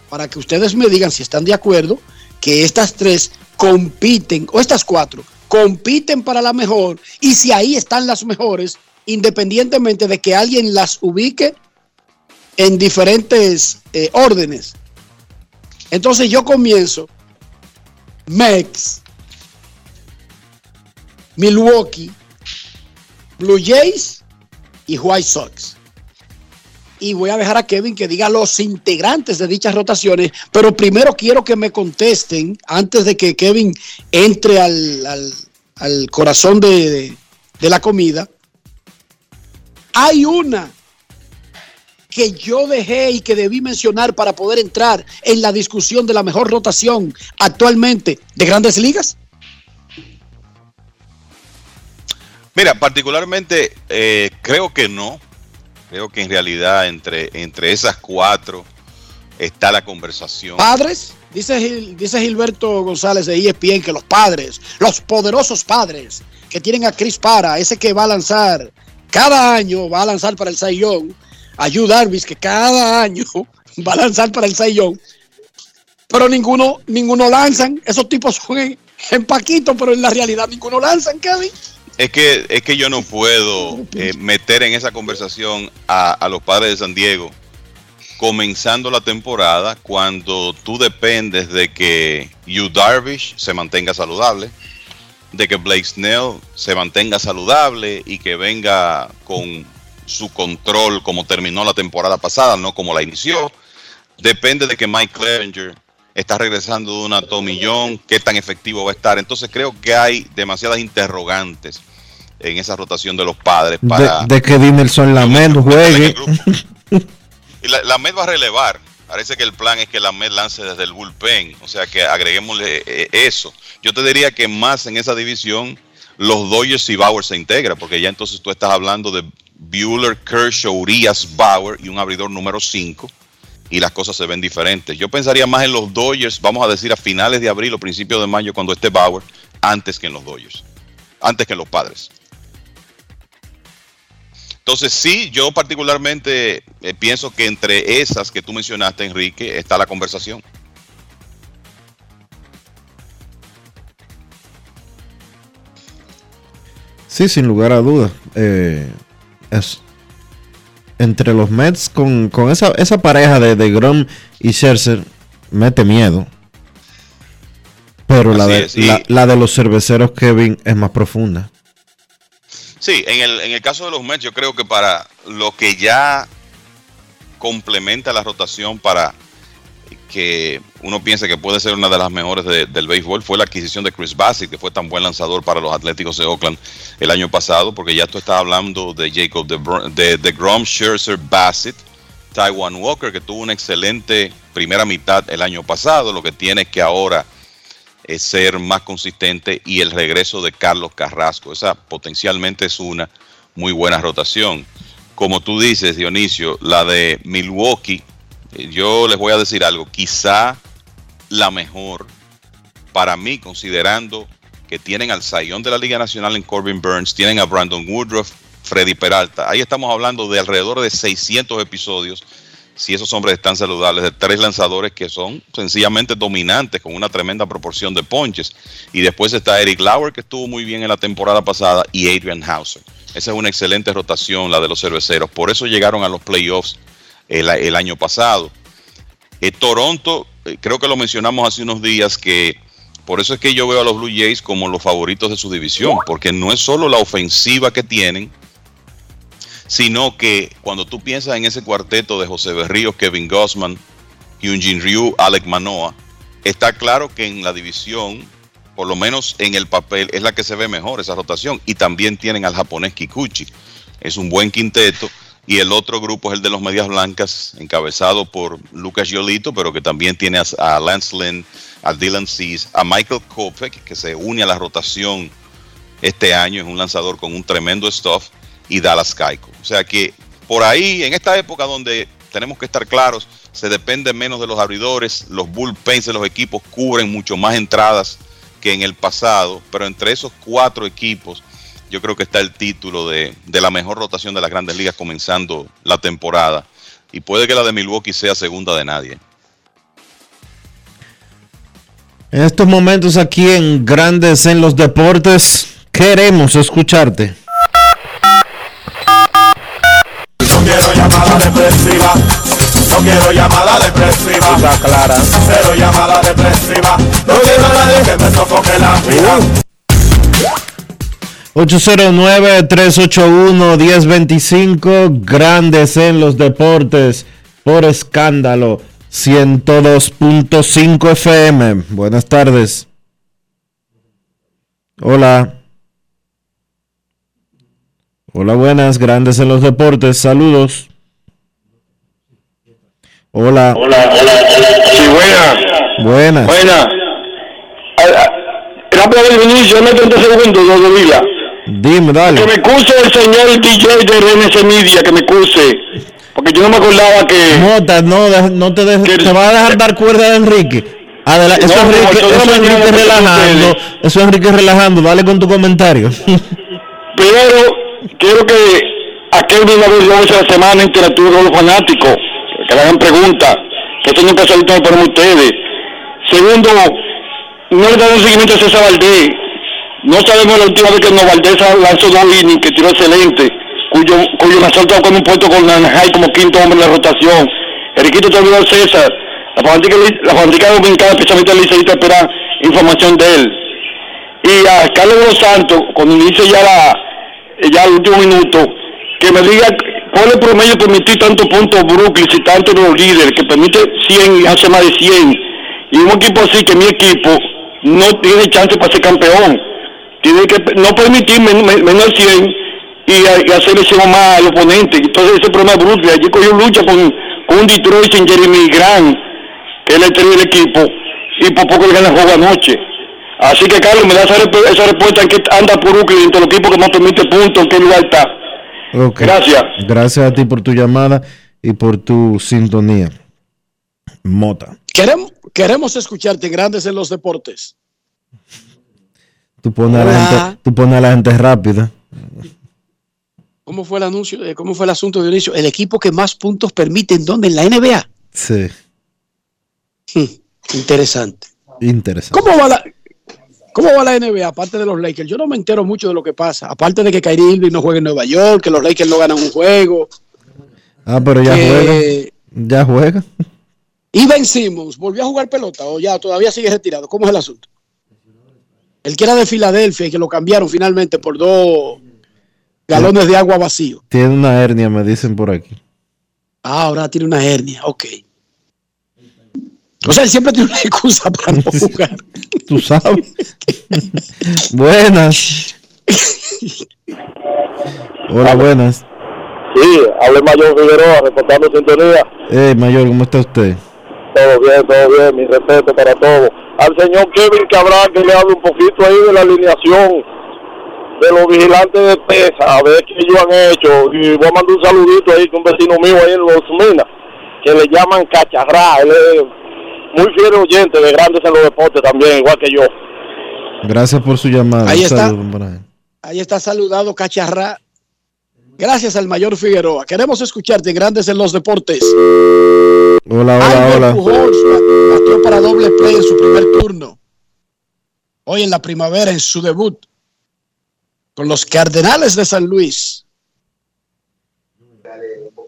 para que ustedes me digan si están de acuerdo que estas tres compiten, o estas cuatro, compiten para la mejor, y si ahí están las mejores, independientemente de que alguien las ubique en diferentes eh, órdenes. Entonces yo comienzo Mex, Milwaukee, Blue Jays y White Sox. Y voy a dejar a Kevin que diga los integrantes de dichas rotaciones, pero primero quiero que me contesten, antes de que Kevin entre al, al- al corazón de, de- de la comida. Hay una que yo dejé y que debí mencionar para poder entrar en la discusión de la mejor rotación actualmente de grandes ligas. Mira, particularmente eh, creo que no. Creo que en realidad entre, entre esas cuatro está la conversación. Padres, dice, Gil- dice Gilberto González de ESPN que los padres, los poderosos padres que tienen a Chris Para, ese que va a lanzar cada año, va a lanzar para el Young, a Yu que cada año va a lanzar para el Young, pero ninguno, ninguno lanzan, esos tipos son en, en Paquito, pero en la realidad ninguno lanzan, Kevin. Es que, es que yo no puedo eh, meter en esa conversación a, a los padres de San Diego comenzando la temporada cuando tú dependes de que Yu Darvish se mantenga saludable, de que Blake Snell se mantenga saludable y que venga con su control como terminó la temporada pasada, no como la inició. Depende de que Mike Clevenger está regresando de una tomillón, qué tan efectivo va a estar. Entonces creo que hay demasiadas interrogantes en esa rotación de los padres para... De, de que Dinelson Lamed juegue. Y la, la Met va a relevar. Parece que el plan es que la Met lance desde el bullpen. O sea que agreguémosle eh, eso. Yo te diría que más en esa división los Dodgers y Bauer se integran, porque ya entonces tú estás hablando de Bueller, Kershaw, Urias, Bauer y un abridor número 5 y las cosas se ven diferentes. Yo pensaría más en los Dodgers, vamos a decir a finales de abril o principios de mayo cuando esté Bauer, antes que en los Dodgers, antes que en los padres. Entonces sí, yo particularmente eh, pienso que entre esas que tú mencionaste, Enrique, está la conversación. Sí, sin lugar a dudas. Eh, entre los Mets con, con esa, esa pareja de, de Grom y Scherzer mete miedo. Pero la de, es, y- la, la de los cerveceros Kevin es más profunda. Sí, en el, en el caso de los Mets, yo creo que para lo que ya complementa la rotación para que uno piense que puede ser una de las mejores de- del béisbol fue la adquisición de Chris Bassett, que fue tan buen lanzador para los Atléticos de Oakland el año pasado, porque ya tú estás hablando de Jacob de, de, de Grom, Scherzer, Bassett, Taiwan Walker, que tuvo una excelente primera mitad el año pasado, lo que tiene que ahora es ser más consistente y el regreso de Carlos Carrasco. Esa potencialmente es una muy buena rotación. Como tú dices, Dionisio, la de Milwaukee, yo les voy a decir algo, quizá la mejor para mí, considerando que tienen al Sayón de la Liga Nacional en Corbin Burns, tienen a Brandon Woodruff, Freddy Peralta. Ahí estamos hablando de alrededor de 600 episodios si esos hombres están saludables, de tres lanzadores que son sencillamente dominantes con una tremenda proporción de ponches. Y después está Eric Lauer, que estuvo muy bien en la temporada pasada, y Adrian Hauser. Esa es una excelente rotación, la de los cerveceros. Por eso llegaron a los playoffs el, año pasado. Eh, Toronto, eh, creo que lo mencionamos hace unos días, que por eso es que yo veo a los Blue Jays como los favoritos de su división, porque no es solo la ofensiva que tienen, sino que cuando tú piensas en ese cuarteto de José Berríos, Kevin Gossman, Hyunjin Ryu, Alec Manoa, está claro que en la división, por lo menos en el papel, es la que se ve mejor esa rotación. Y también tienen al japonés Kikuchi. Es un buen quinteto. Y el otro grupo es el de los Medias Blancas, encabezado por Lucas Yolito, pero que también tiene a, Lance Lynn, a Dylan Cease, a Michael Kopech, que se une a la rotación este año, es un lanzador con un tremendo stuff, y Dallas Keuchel. O sea que por ahí, en esta época donde tenemos que estar claros, se depende menos de los abridores, los bullpens de los equipos cubren mucho más entradas que en el pasado, pero entre esos cuatro equipos yo creo que está el título de, de la mejor rotación de las grandes ligas comenzando la temporada. Y puede que la de Milwaukee sea segunda de nadie. En estos momentos aquí en Grandes en los Deportes, queremos escucharte. No quiero llamada depresiva. No quiero llamada depresiva. clara. Cero llamada depresiva. No quiero a nadie que me sofoque la vida. 809-381-1025, Grandes en los Deportes, por escándalo, 102.5 FM. Buenas tardes. Hola. Hola, buenas, Grandes en los Deportes, saludos. Hola. Hola, hola. Sí, buena. Buenas. Buena. Rápido del inicio, dame 30 segundos, Dodo Vila. Dime, dale. Que me excuse el señor DJ de RNC Media, que me excuse. Porque yo no me acordaba que. Mota, no, no te dejes, te va a dejar dar cuerda de Enrique. Adela- eso, No, es Enrique, eso es mañana Enrique relajando, eso es Enrique relajando, dale con tu comentario. Primero, quiero que aquel vez de la semana interactúe con los fanáticos, que le hagan preguntas, que eso nunca se lo para ustedes. Segundo, no le dan un seguimiento a César Valdés. No sabemos la última vez que no Valdés lanzó dos innings, que tiró excelente, cuyo, cuyo tocó con un puesto con Nanjay como quinto hombre en la rotación. Enriquito te olvidó César. La fanática, la fanática dominicana, especialmente el liceísta, espera información de él y a Carlos de los Santos, cuando inicie ya la ya el último minuto, que me diga cuál es el promedio permitir tantos puntos Brooklyn y tantos los líderes, que permite 100 y hace más de 100. Y un equipo así que mi equipo no tiene chance para ser campeón. Tiene que no permitir men- men- menos de 100 y, y hacer ese más al oponente. Entonces ese problema de Brooklyn, allí cogió lucha con, con un Detroit sin Jeremy Grant, que es el estrella del equipo, y por poco le gana el juego anoche. Así que Carlos, me da esa, resp- esa respuesta en que anda por Brooklyn entre los equipos que más permite puntos, en qué lugar está. Gracias. Gracias a ti por tu llamada y por tu sintonía. Mota, Queremos, queremos escucharte, grandes en los deportes. Tú pones, a la gente, tú pones a la gente rápida. ¿Cómo fue el anuncio? eh, ¿Cómo fue el asunto de inicio? El equipo que más puntos permite en dónde? En la NBA. Sí, Hmm, interesante. interesante. ¿Cómo va la, ¿Cómo va la NBA aparte de los Lakers? Yo no me entero mucho de lo que pasa. Aparte de que Kyrie Irving no juega en Nueva York, que los Lakers no ganan un juego. Ah, pero ya que- juega. Ya juega. Y Ben Simmons, ¿volvió a jugar pelota o ya todavía sigue retirado? ¿Cómo es el asunto? El que era de Filadelfia y que lo cambiaron finalmente por dos galones de agua vacío. Tiene una hernia, me dicen por aquí. Ah, ahora tiene una hernia, ok. O sea, él siempre tiene una excusa para no jugar. Tú sabes. buenas. Hola, buenas. Sí, hable Mayor Figueroa, reportando sintonía. Eh, mayor, ¿cómo está usted? Todo bien, todo bien, mi respeto para todos. Al señor Kevin Cabral, que le hable un poquito ahí de la alineación de los vigilantes de PESA, a ver qué ellos han hecho. Y voy a mandar un saludito ahí con un vecino mío ahí en Los Minas, que le llaman Cacharrá. Él es muy fiel oyente de Grandes en los Deportes también, igual que yo. Gracias por su llamada. Ahí está. Ahí está saludado Cacharra. Gracias al mayor Figueroa. Queremos escucharte en Grandes en los Deportes. Hola, hola, Albert hola. Pujols ba- batió para doble play en su primer turno. Hoy en la primavera, en su debut con los Cardenales de San Luis.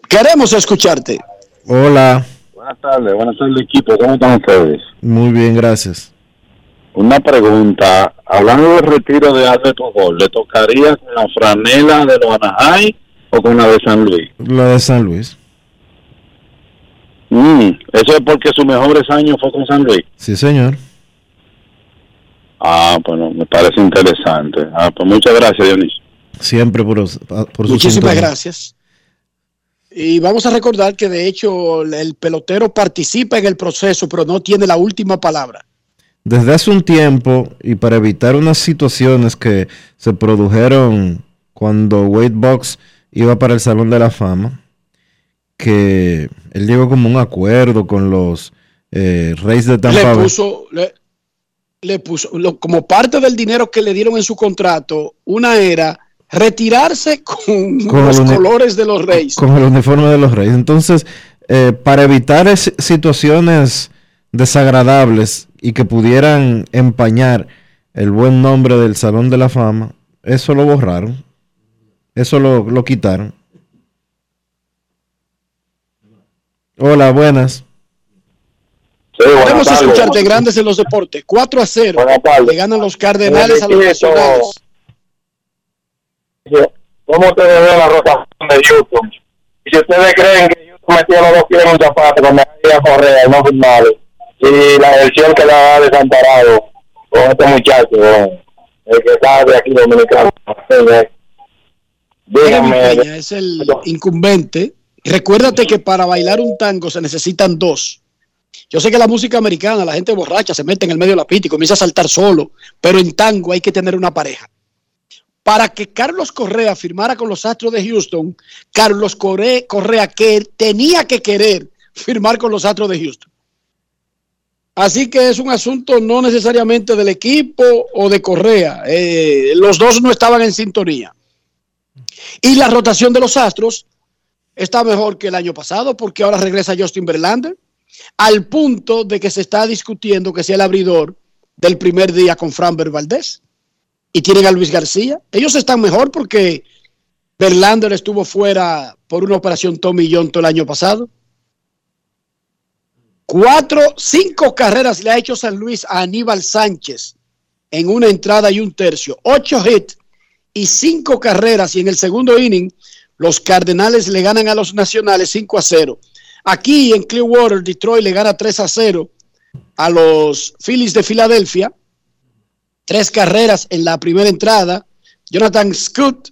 Queremos escucharte. Hola. Buenas tardes, buenas tardes equipo, ¿cómo están ustedes? Muy bien, gracias. Una pregunta, hablando del retiro de Albert Pujol, ¿le tocaría con la franela de los Anaheim o con la de San Luis? La de San Luis. Mm, eso es porque sus mejores años fue con San Luis. Sí, señor. Ah, bueno, me parece interesante. Ah, pues muchas gracias, Dionisio. Siempre por, por su Muchísimas sintonía. gracias. Y vamos a recordar que de hecho el pelotero participa en el proceso, pero no tiene la última palabra. Desde hace un tiempo, y para evitar unas situaciones que se produjeron cuando Wade Box iba para el Salón de la Fama, que él llegó como un acuerdo con los eh, Reyes de Tampa le puso, le, le puso lo- como parte del dinero que le dieron en su contrato, una era retirarse con, Con los colores de los Reyes. con el uniforme de los Reyes. Entonces, eh, para evitar es- situaciones desagradables y que pudieran empañar el buen nombre del Salón de la Fama, eso lo borraron. Eso lo, lo quitaron. Hola, buenas. Queremos escucharte grandes en los deportes. 4 a 0. Le ganan los Cardenales a los. Nacionales. ¿Cómo te ve la rotación de Houston? Y si ustedes creen que Houston metió los dos pies en un zapato con María Correa y no firmaron, y la versión que la ha desamparado con este muchacho, el que está de aquí dominicano, es el incumbente. Recuérdate que para bailar un tango se necesitan dos. Yo sé que la música americana, la gente borracha se mete en el medio de la pista y comienza a saltar solo, pero en tango hay que tener una pareja. Para que Carlos Correa firmara con los Astros de Houston, Carlos Corre- Correa que tenía que querer firmar con los Astros de Houston. Así que es un asunto no necesariamente del equipo o de Correa. Eh, los dos no estaban en sintonía. Y la rotación de los Astros está mejor que el año pasado porque ahora regresa Justin Verlander al punto de que se está discutiendo que sea el abridor del primer día con Framber Valdés. Y tienen a Luis García. Ellos están mejor porque Verlander estuvo fuera por una operación Tommy John todo el año pasado. Cuatro, cinco carreras le ha hecho San Luis a Aníbal Sánchez en una entrada y un tercio. Ocho hits y cinco carreras. Y en el segundo inning, los Cardenales le ganan a los Nacionales 5 a 0. Aquí en Clearwater, Detroit le gana 3 a 0 a los Phillies de Filadelfia. Tres carreras en la primera entrada. Jonathan Scott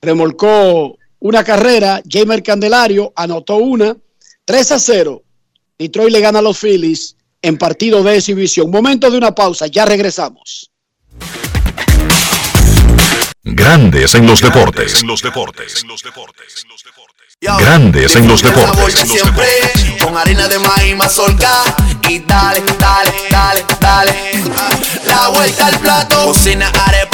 remolcó una carrera. Jamer Candelario anotó una. 3 a 0. Detroit le gana a los Phillies en partido de exhibición. Momento de una pausa. Ya regresamos. Grandes en los deportes. Grandes en los deportes. de siempre, con harina de maíz mazorca y dale, dale, dale, dale. La vuelta al plato, cocina arepa,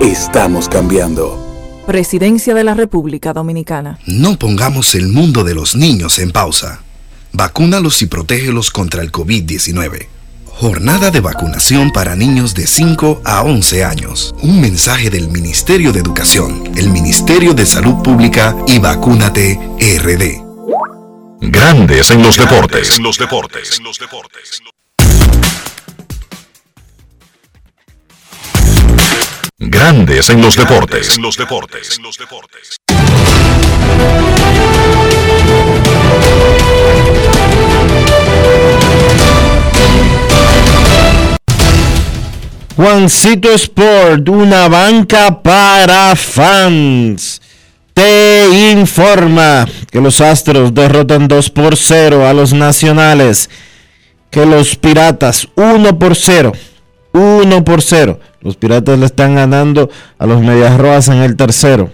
Estamos cambiando. Presidencia de la República Dominicana. No pongamos el mundo de los niños en pausa. Vacúnalos y protégelos contra el COVID-19. Jornada de vacunación para niños de 5 a 11 años. Un mensaje del Ministerio de Educación, el Ministerio de Salud Pública y Vacúnate RD. Grandes en los deportes. los deportes. Grandes en los deportes. los deportes. Juancito Sport, una banca para fans. Te informa que los Astros derrotan 2 por 0 a los Nacionales. Que los Piratas 1 por 0. 1 por 0. Los Piratas le están ganando a los Medias Rojas en el tercero.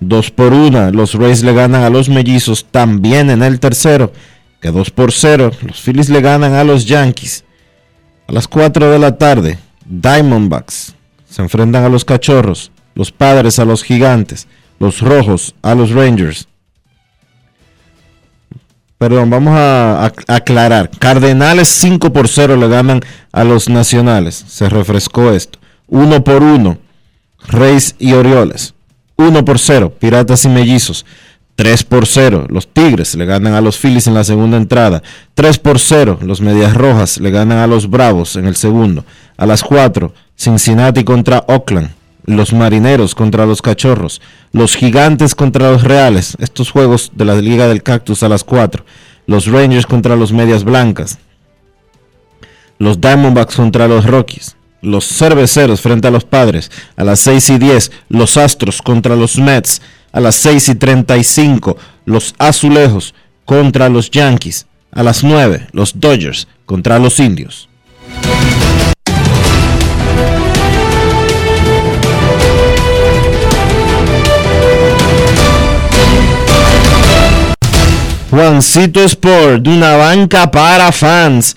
2 por 1. Los Rays le ganan a los Mellizos también en el tercero. Que 2 por 0. Los Phillies le ganan a los Yankees. A las 4 de la tarde, Diamondbacks se enfrentan a los Cachorros. Los Padres a los Gigantes. Los Rojos a los Rangers. Perdón, vamos a, aclarar. Cardenales 5 por 0 le ganan a los Nacionales. Se refrescó esto. 1 por 1. Reyes y Orioles. 1 por 0. Piratas y Mellizos. 3 por 0. Los Tigres le ganan a los Phillies en la segunda entrada. 3 por 0. Los Medias Rojas le ganan a los Bravos en el segundo. A las 4. Cincinnati contra Oakland. Los Marineros contra los Cachorros. Los Gigantes contra los Reales. Estos juegos de la Liga del Cactus a las 4. Los Rangers contra los Medias Blancas. Los Diamondbacks contra los Rockies. Los Cerveceros frente a los Padres. A las 6 y 10. Los Astros contra los Mets. A las 6 y 35. Los Azulejos contra los Yankees. A las 9. Los Dodgers contra los Indios. Juancito Sport, una banca para fans.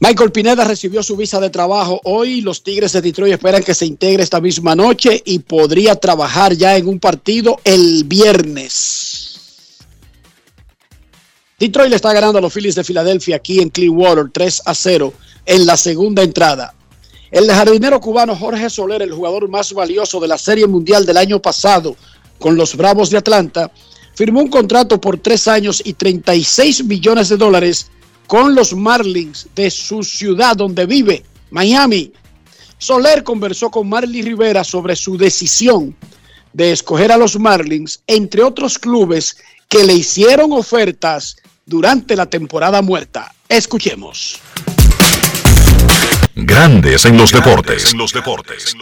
Michael Pineda recibió su visa de trabajo hoy. Los Tigres de Detroit esperan que se integre esta misma noche y podría trabajar ya en un partido el viernes. Detroit le está ganando a los Phillies de Filadelfia aquí en Clearwater 3 a 0 en la segunda entrada. El jardinero cubano Jorge Soler, el jugador más valioso de la Serie Mundial del año pasado con los Bravos de Atlanta, firmó un contrato por tres años y 36 millones de dólares con los Marlins de su ciudad donde vive, Miami. Soler conversó con Marley Rivera sobre su decisión de escoger a los Marlins, entre otros clubes que le hicieron ofertas durante la temporada muerta. Escuchemos. Grandes en los deportes. En los deportes.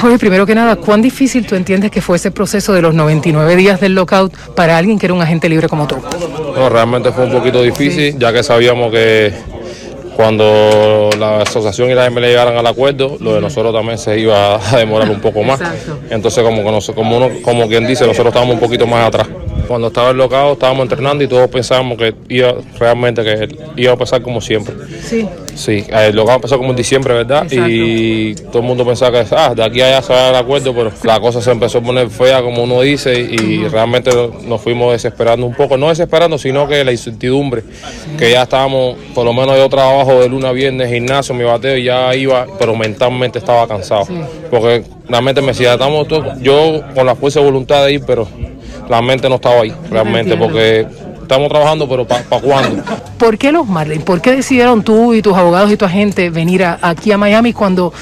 Jorge, primero que nada, ¿cuán difícil tú entiendes que fue ese proceso de los 99 días del lockout para alguien que era un agente libre como tú? No, realmente fue un poquito difícil, ya que sabíamos que cuando la asociación y la MLA llegaran al acuerdo, lo de nosotros también se iba a demorar un poco más. Entonces, como, que nos- como, uno, como quien dice, nosotros estábamos un poquito más atrás. Cuando estaba el lockout, estábamos entrenando y todos pensábamos que iba realmente que iba a pasar como siempre. Sí. Sí, el local empezó como en diciembre, ¿verdad? Y todo el mundo pensaba que ah, de aquí a allá se va a dar el acuerdo, pero la cosa se empezó a poner fea, como uno dice, y realmente nos fuimos desesperando un poco. No desesperando, sino que la incertidumbre, que ya estábamos, por lo menos yo trabajo de lunes a viernes, gimnasio, mi bateo, y ya iba, pero mentalmente estaba cansado. Porque realmente me decía, estamos todos- yo con la fuerza de voluntad de ir, pero la mente no estaba ahí, realmente, porque estamos trabajando, pero ¿para cuándo? ¿Por qué los Marlins? ¿Por qué decidieron tú y tus abogados y tu agente venir a- aquí a Miami cuando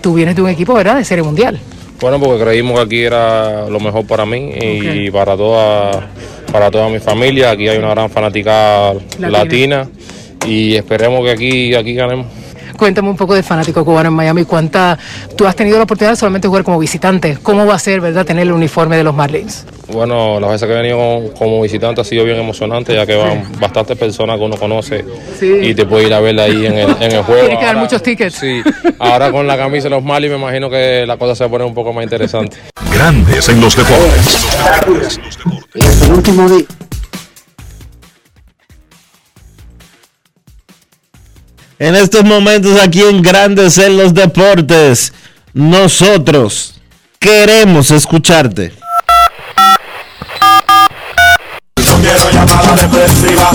tú vienes de un equipo, ¿verdad?, de serie mundial. Bueno, porque creímos que aquí era lo mejor para mí y para toda para toda mi familia. Aquí hay una gran fanática Latina. latina, y esperemos que aquí aquí ganemos. Cuéntame un poco de fanático cubano en Miami. ¿Cuánta tú has tenido la oportunidad de solamente jugar como visitante? ¿Cómo va a ser, verdad, tener el uniforme de los Marlins? Bueno, las veces que he venido como, como visitante ha sido bien emocionante, ya que van bastantes personas que uno conoce Sí. y te puede ir a verla ahí en el, en el juego. Tienes que dar muchos tickets. Sí, ahora con la camisa de los Marlins me imagino que la cosa se va a poner un poco más interesante. Grandes en los deportes. El último día. En estos momentos aquí en Grandes en los Deportes, nosotros queremos escucharte. No quiero llamada depresiva.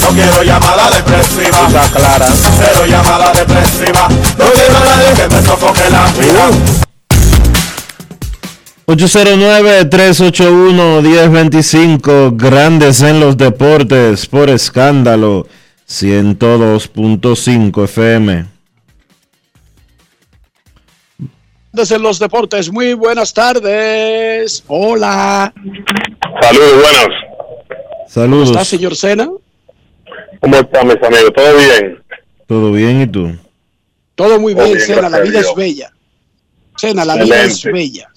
No quiero llamada depresiva. Está clara. Cero llamada depresiva. No quiero a nadie que me sofoque la vida. 809-381-1025, Grandes en los Deportes, por escándalo, 102.5 FM. Desde los deportes, muy buenas tardes. Hola. Saludos, buenas. ¿Cómo Saludos. está, señor Sena? ¿Cómo están mis amigos? ¿Todo bien? ¿Todo bien y tú? Todo muy bien, bien, Sena. La vida es bella. Sena, la vida es bella.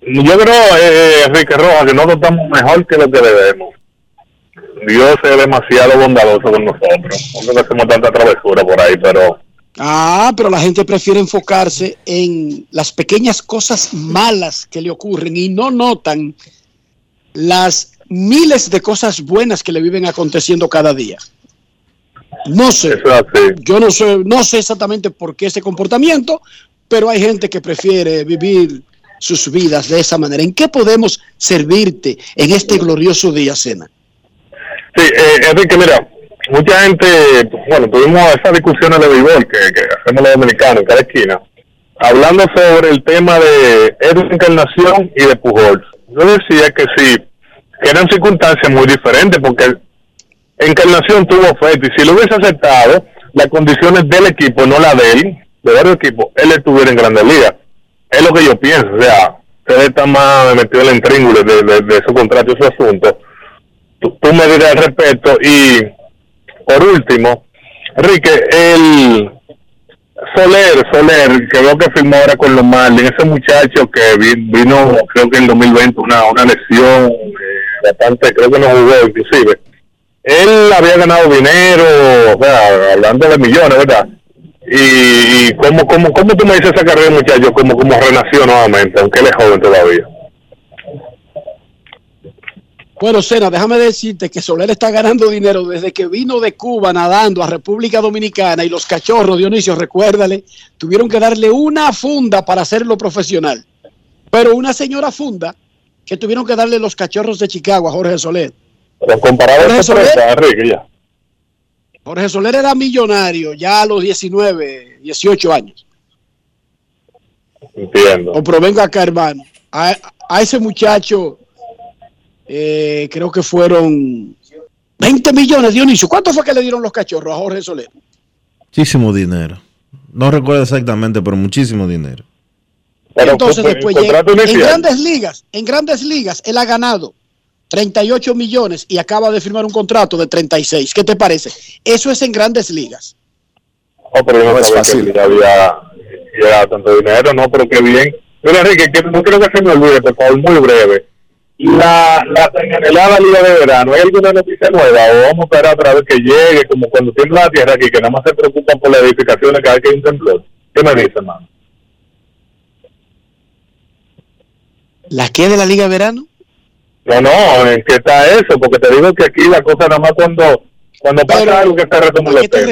Yo creo, eh, Enrique Rojas, que nosotros estamos mejor que lo que debemos. Dios es demasiado bondadoso con nosotros. No que hacemos tanta travesura por ahí, pero Ah, pero la gente prefiere enfocarse en las pequeñas cosas malas que le ocurren y no notan las miles de cosas buenas que le viven aconteciendo cada día. No sé. Yo no sé, no sé exactamente por qué ese comportamiento, pero hay gente que prefiere vivir sus vidas de esa manera. ¿En qué podemos servirte en este glorioso día, Cena? Sí, eh, Enrique, mira, mucha gente, bueno, tuvimos esas discusiones de béisbol que, hacemos los dominicanos en cada esquina, hablando sobre el tema de Edwin Encarnación y de Pujols. Yo decía que sí, que eran circunstancias muy diferentes porque Encarnación tuvo oferta y si lo hubiese aceptado, las condiciones del equipo, no la de él, de varios equipos, él estuviera en Grandes Ligas. Es lo que yo pienso, o sea, él está más metido en el intríngulo de, de, de su contrato y su asunto tú, tú me dirás al respecto. Y por último, Enrique, el Soler, Soler, que veo que firmó ahora con los Marlins, ese muchacho que vi- vino, creo que en 2020, una, una lesión eh, bastante, creo que no jugó inclusive. Él había ganado dinero, o sea, hablando de millones, ¿verdad? Y, y cómo, cómo, cómo tú me dices esa carrera, muchacho, como, como renació nuevamente, aunque él es joven todavía. Bueno, Sena, déjame decirte que Soler está ganando dinero desde que vino de Cuba nadando a República Dominicana y los cachorros, Dionisio, recuérdale, tuvieron que darle una funda para hacerlo profesional. Pero una señora funda que tuvieron que darle los cachorros de Chicago a Jorge Soler. Pero comparado Jorge Soler, ya. Jorge Soler era millonario ya a los 19, 18 años. Entiendo. O pero venga acá, hermano. A, a ese muchacho, eh, creo que fueron 20 millones, Dionisio. ¿Cuánto fue que le dieron los cachorros a Jorge Soler? Muchísimo dinero. No recuerdo exactamente, pero muchísimo dinero. Entonces después llega. En grandes ligas, en grandes ligas, él ha ganado 38 millones y acaba de firmar un contrato de 36. ¿Qué te parece? Eso es en grandes ligas. Oh, pero yo no, No es fácil. que ya había llegado tanto dinero, no, pero qué bien. Mira, Enrique, que no quiero que se me olvide, por favor, muy breve. La, la señalada Liga de Verano, ¿hay alguna noticia nueva o vamos a esperar otra vez que llegue, como cuando tiembla la tierra aquí, que nada más se preocupan por las edificaciones cada vez que hay un temblor? ¿Qué me dice, hermano? ¿La qué de la Liga de Verano? No, no, ¿en qué está eso? Porque te digo que aquí la cosa nada más cuando, cuando pasa algo que se retoma ¿A el qué te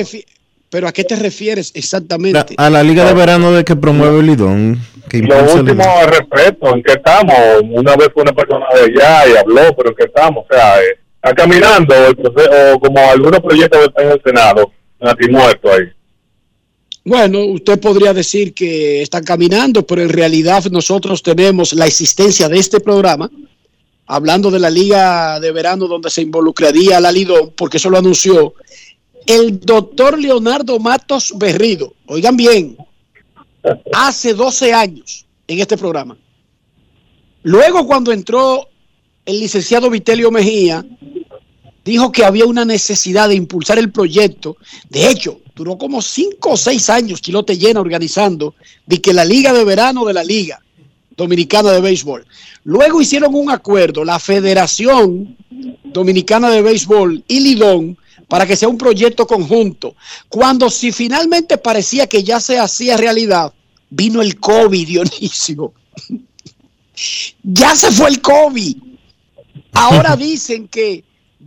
¿Pero a qué te refieres exactamente? A la liga de verano de que promueve el Lidón. Que Lo último, Lidón. respeto, ¿en qué estamos? Una vez fue una persona de allá y habló, pero ¿en qué estamos? O sea, eh, está caminando el proceso, o como algunos proyectos que están en el Senado, así muerto ahí. Bueno, usted podría decir que están caminando, pero en realidad nosotros tenemos la existencia de este programa, hablando de la liga de verano donde se involucraría la Lidón, porque eso lo anunció el doctor Leonardo Matos Berrido. Oigan bien, hace 12 años en este programa. Luego cuando entró el licenciado Vitelio Mejía, dijo que había una necesidad de impulsar el proyecto. De hecho, duró como cinco o seis años Quilote Llena organizando de que la liga de verano de la liga dominicana de béisbol. Luego hicieron un acuerdo, la Federación Dominicana de Béisbol y Lidón, para que sea un proyecto conjunto. Cuando si finalmente parecía que ya se hacía realidad, vino el COVID, Dionisio. ya se fue el COVID. Ahora dicen que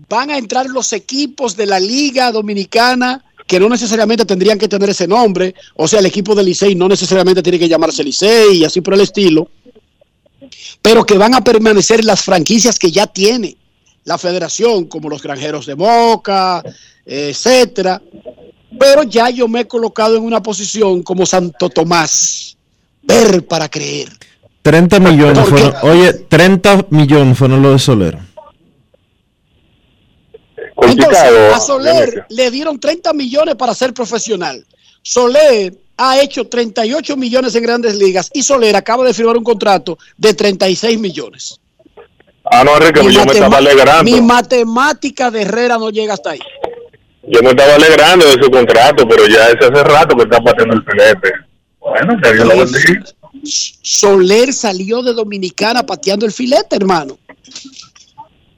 van a entrar los equipos de la Liga Dominicana que no necesariamente tendrían que tener ese nombre, o sea, el equipo del Licey no necesariamente tiene que llamarse Licey y así por el estilo, pero que van a permanecer las franquicias que ya tiene la federación, como los granjeros de Moca, etcétera. Pero ya yo me he colocado en una posición como Santo Tomás, ver para creer. 30 millones fueron, oye, 30 millones fueron los de Soler. Entonces, a Soler le dieron 30 millones para ser profesional. Soler ha hecho 38 millones en grandes ligas y Soler acaba de firmar un contrato de 36 millones. Ah, no, Enrique, Mi yo me estaba alegrando. Mi matemática de Herrera no llega hasta ahí. Yo me estaba alegrando de su contrato, pero ya ese hace rato que está pateando el filete. Bueno, que Dios lo bendiga. Soler salió de Dominicana pateando el filete, hermano.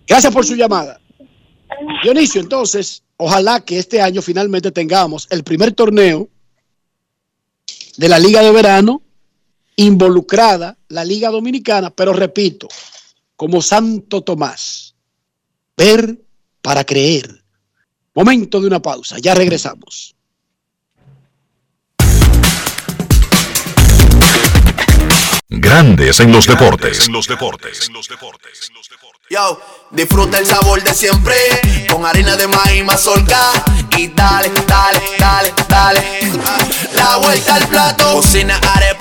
Gracias por su llamada. Dionisio, entonces, ojalá que este año finalmente tengamos el primer torneo de la Liga de Verano involucrada la Liga Dominicana, pero repito, como Santo Tomás, ver para creer. Momento de una pausa, ya regresamos. Grandes en los deportes. En los deportes. Yo, disfruta el sabor de siempre con harina de maíz mazorca y dale, dale, dale, dale. La vuelta al plato, cocina arepa,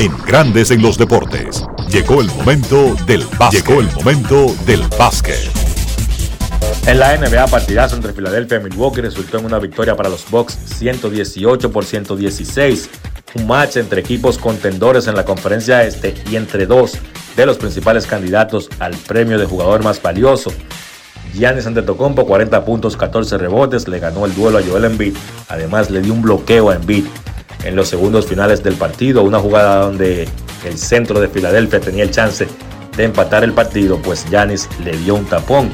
En Grandes en los deportes. Llegó el momento del básquet. Llegó el momento del básquet. En la NBA, partidazo entre Filadelfia y Milwaukee resultó en una victoria para los Bucks 118 por 116. Un match entre equipos contendores en la conferencia este y entre dos de los principales candidatos al premio de jugador más valioso. Giannis Antetokounmpo, 40 puntos, 14 rebotes, le ganó el duelo a Joel Embiid. Además, le dio un bloqueo a Embiid en los segundos finales del partido, una jugada donde el centro de Filadelfia tenía el chance de empatar el partido, pues Giannis le dio un tapón.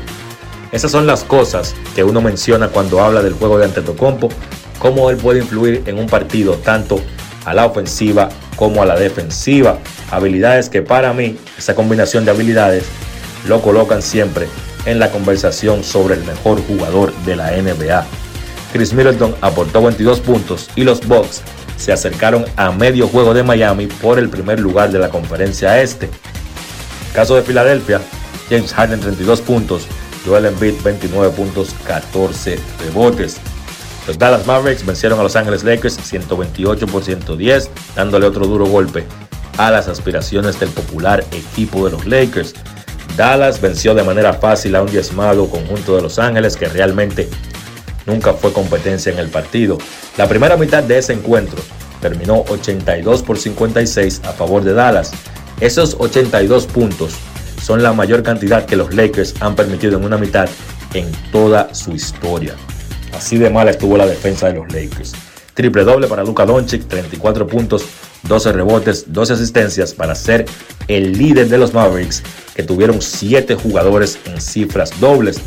Esas son las cosas que uno menciona cuando habla del juego de Antetokounmpo, cómo él puede influir en un partido tanto a la ofensiva como a la defensiva. Habilidades que para mí, esa combinación de habilidades, lo colocan siempre en la conversación sobre el mejor jugador de la NBA. Chris Middleton aportó 22 puntos y los Bucks se acercaron a medio juego de Miami por el primer lugar de la conferencia este. Caso de Filadelfia, James Harden 32 puntos, Joel Embiid 29 puntos, 14 rebotes. Los Dallas Mavericks vencieron a Los Ángeles Lakers 128 por 110, dándole otro duro golpe a las aspiraciones del popular equipo de los Lakers. Dallas venció de manera fácil a un diezmado conjunto de Los Ángeles que realmente nunca fue competencia en el partido. La primera mitad de ese encuentro terminó 82 por 56 a favor de Dallas. Esos 82 puntos son la mayor cantidad que los Lakers han permitido en una mitad en toda su historia. Así de mala estuvo la defensa de los Lakers. Triple doble para Luka Doncic, 34 puntos, 12 rebotes, 12 asistencias para ser el líder de los Mavericks, que tuvieron 7 jugadores en cifras dobles.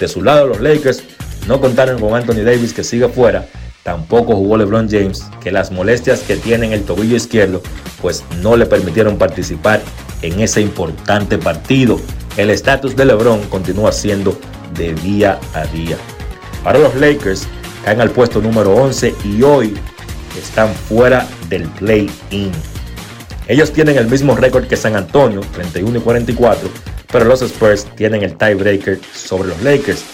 De su lado, los Lakers no contaron con Anthony Davis, que sigue fuera. Tampoco jugó LeBron James, que las molestias que tiene en el tobillo izquierdo, pues no le permitieron participar en ese importante partido. El estatus de LeBron continúa siendo de día a día. Para los Lakers, caen al puesto número 11 y hoy están fuera del play-in. Ellos tienen el mismo récord que San Antonio, 31 y 44, pero los Spurs tienen el tiebreaker sobre los Lakers.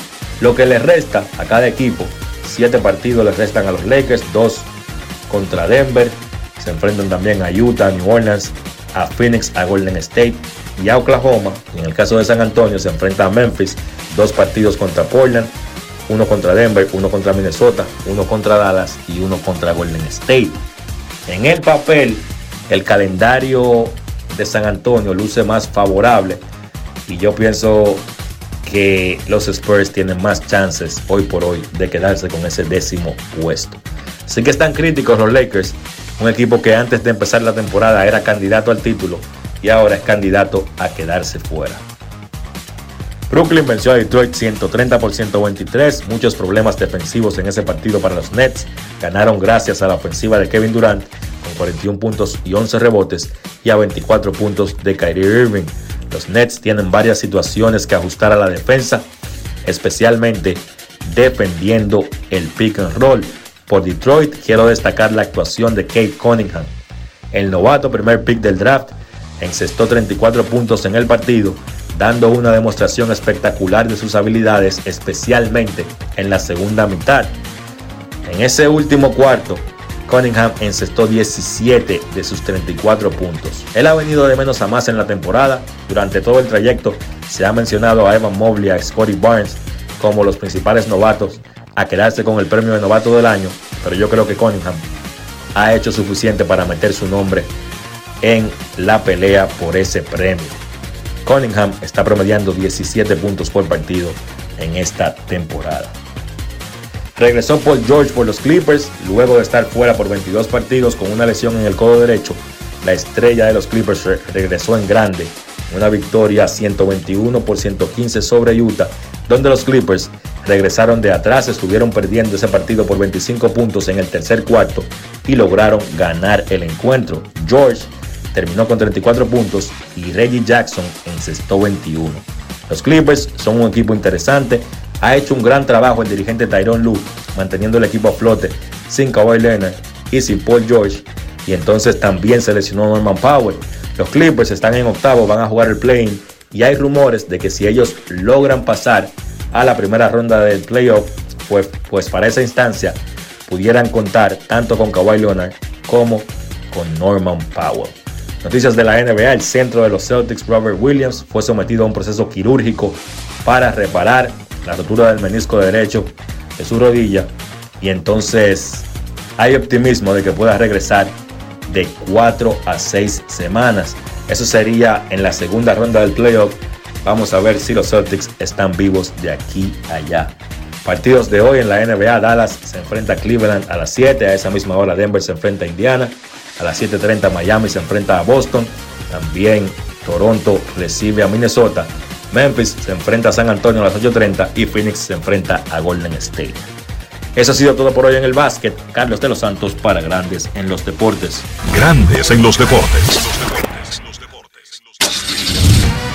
Lo que les resta a cada equipo, 7 partidos les restan a los Lakers, 2 contra Denver, se enfrentan también a Utah, New Orleans, a Phoenix, a Golden State y a Oklahoma. En el caso de San Antonio se enfrenta a Memphis, dos partidos contra Portland, uno contra Denver, uno contra Minnesota, uno contra Dallas y uno contra Golden State. En el papel, el calendario de San Antonio luce más favorable y yo pienso que los Spurs tienen más chances hoy por hoy de quedarse con ese décimo puesto. Así que están críticos los Lakers, un equipo que antes de empezar la temporada era candidato al título y ahora es candidato a quedarse fuera. Brooklyn venció a Detroit 130 por 123, muchos problemas defensivos en ese partido para los Nets. Ganaron gracias a la ofensiva de Kevin Durant con 41 puntos y 11 rebotes y a 24 puntos de Kyrie Irving. Los Nets tienen varias situaciones que ajustar a la defensa, especialmente defendiendo el pick and roll. Por Detroit quiero destacar la actuación de Kate Cunningham. El novato primer pick del draft encestó 34 puntos en el partido dando una demostración espectacular de sus habilidades, especialmente en la segunda mitad. En ese último cuarto, Cunningham encestó 17 de sus 34 puntos. Él ha venido de menos a más en la temporada. Durante todo el trayecto se ha mencionado a Evan Mobley, a Scotty Barnes como los principales novatos a quedarse con el premio de novato del año, pero yo creo que Cunningham ha hecho suficiente para meter su nombre en la pelea por ese premio. Cunningham está promediando 17 puntos por partido en esta temporada. Regresó Paul George por los Clippers luego de estar fuera por 22 partidos con una lesión en el codo derecho. La estrella de los Clippers regresó en grande, una victoria 121 por 115 sobre Utah, donde los Clippers regresaron de atrás, estuvieron perdiendo ese partido por 25 puntos en el tercer cuarto y lograron ganar el encuentro. George terminó con 34 puntos y Reggie Jackson encestó 21. Los Clippers son un equipo interesante. Ha hecho un gran trabajo el dirigente Tyrone Lue manteniendo el equipo a flote sin Kawhi Leonard y sin Paul George. Y entonces también se lesionó Norman Powell. Los Clippers están en octavo, van a jugar el play-in y hay rumores de que si ellos logran pasar a la primera ronda del playoff, pues, pues para esa instancia pudieran contar tanto con Kawhi Leonard como con Norman Powell. Noticias de la NBA, el centro de los Celtics, Robert Williams, fue sometido a un proceso quirúrgico para reparar la rotura del menisco derecho de su rodilla y entonces hay optimismo de que pueda regresar de 4 a 6 semanas. Eso sería en la segunda ronda del playoff. Vamos a ver si los Celtics están vivos de aquí a allá. Partidos de hoy en la NBA, Dallas se enfrenta a Cleveland a las 7, a esa misma hora Denver se enfrenta a Indiana, a las 7.30 Miami se enfrenta a Boston, también Toronto recibe a Minnesota, Memphis se enfrenta a San Antonio a las 8.30 y Phoenix se enfrenta a Golden State. Eso ha sido todo por hoy en el básquet. Carlos de los Santos para Grandes en los Deportes. Grandes en los deportes.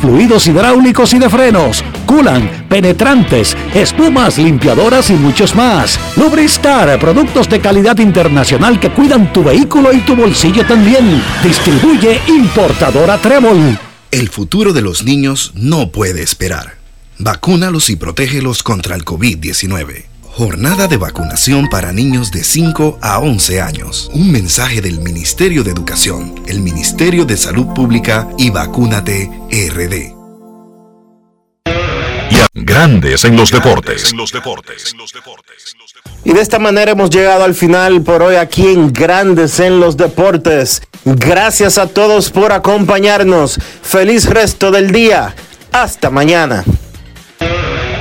fluidos hidráulicos y de frenos, culan, penetrantes, espumas, limpiadoras y muchos más. Lubristar, productos de calidad internacional que cuidan tu vehículo y tu bolsillo también. Distribuye importadora Trébol. El futuro de los niños no puede esperar. Vacúnalos y protégelos contra el COVID-19. Jornada de vacunación para niños de 5 a 11 años. Un mensaje del Ministerio de Educación, el Ministerio de Salud Pública y Vacúnate RD. Grandes en los deportes. Y de esta manera hemos llegado al final por hoy aquí en Grandes en los Deportes. Gracias a todos por acompañarnos. Feliz resto del día. Hasta mañana.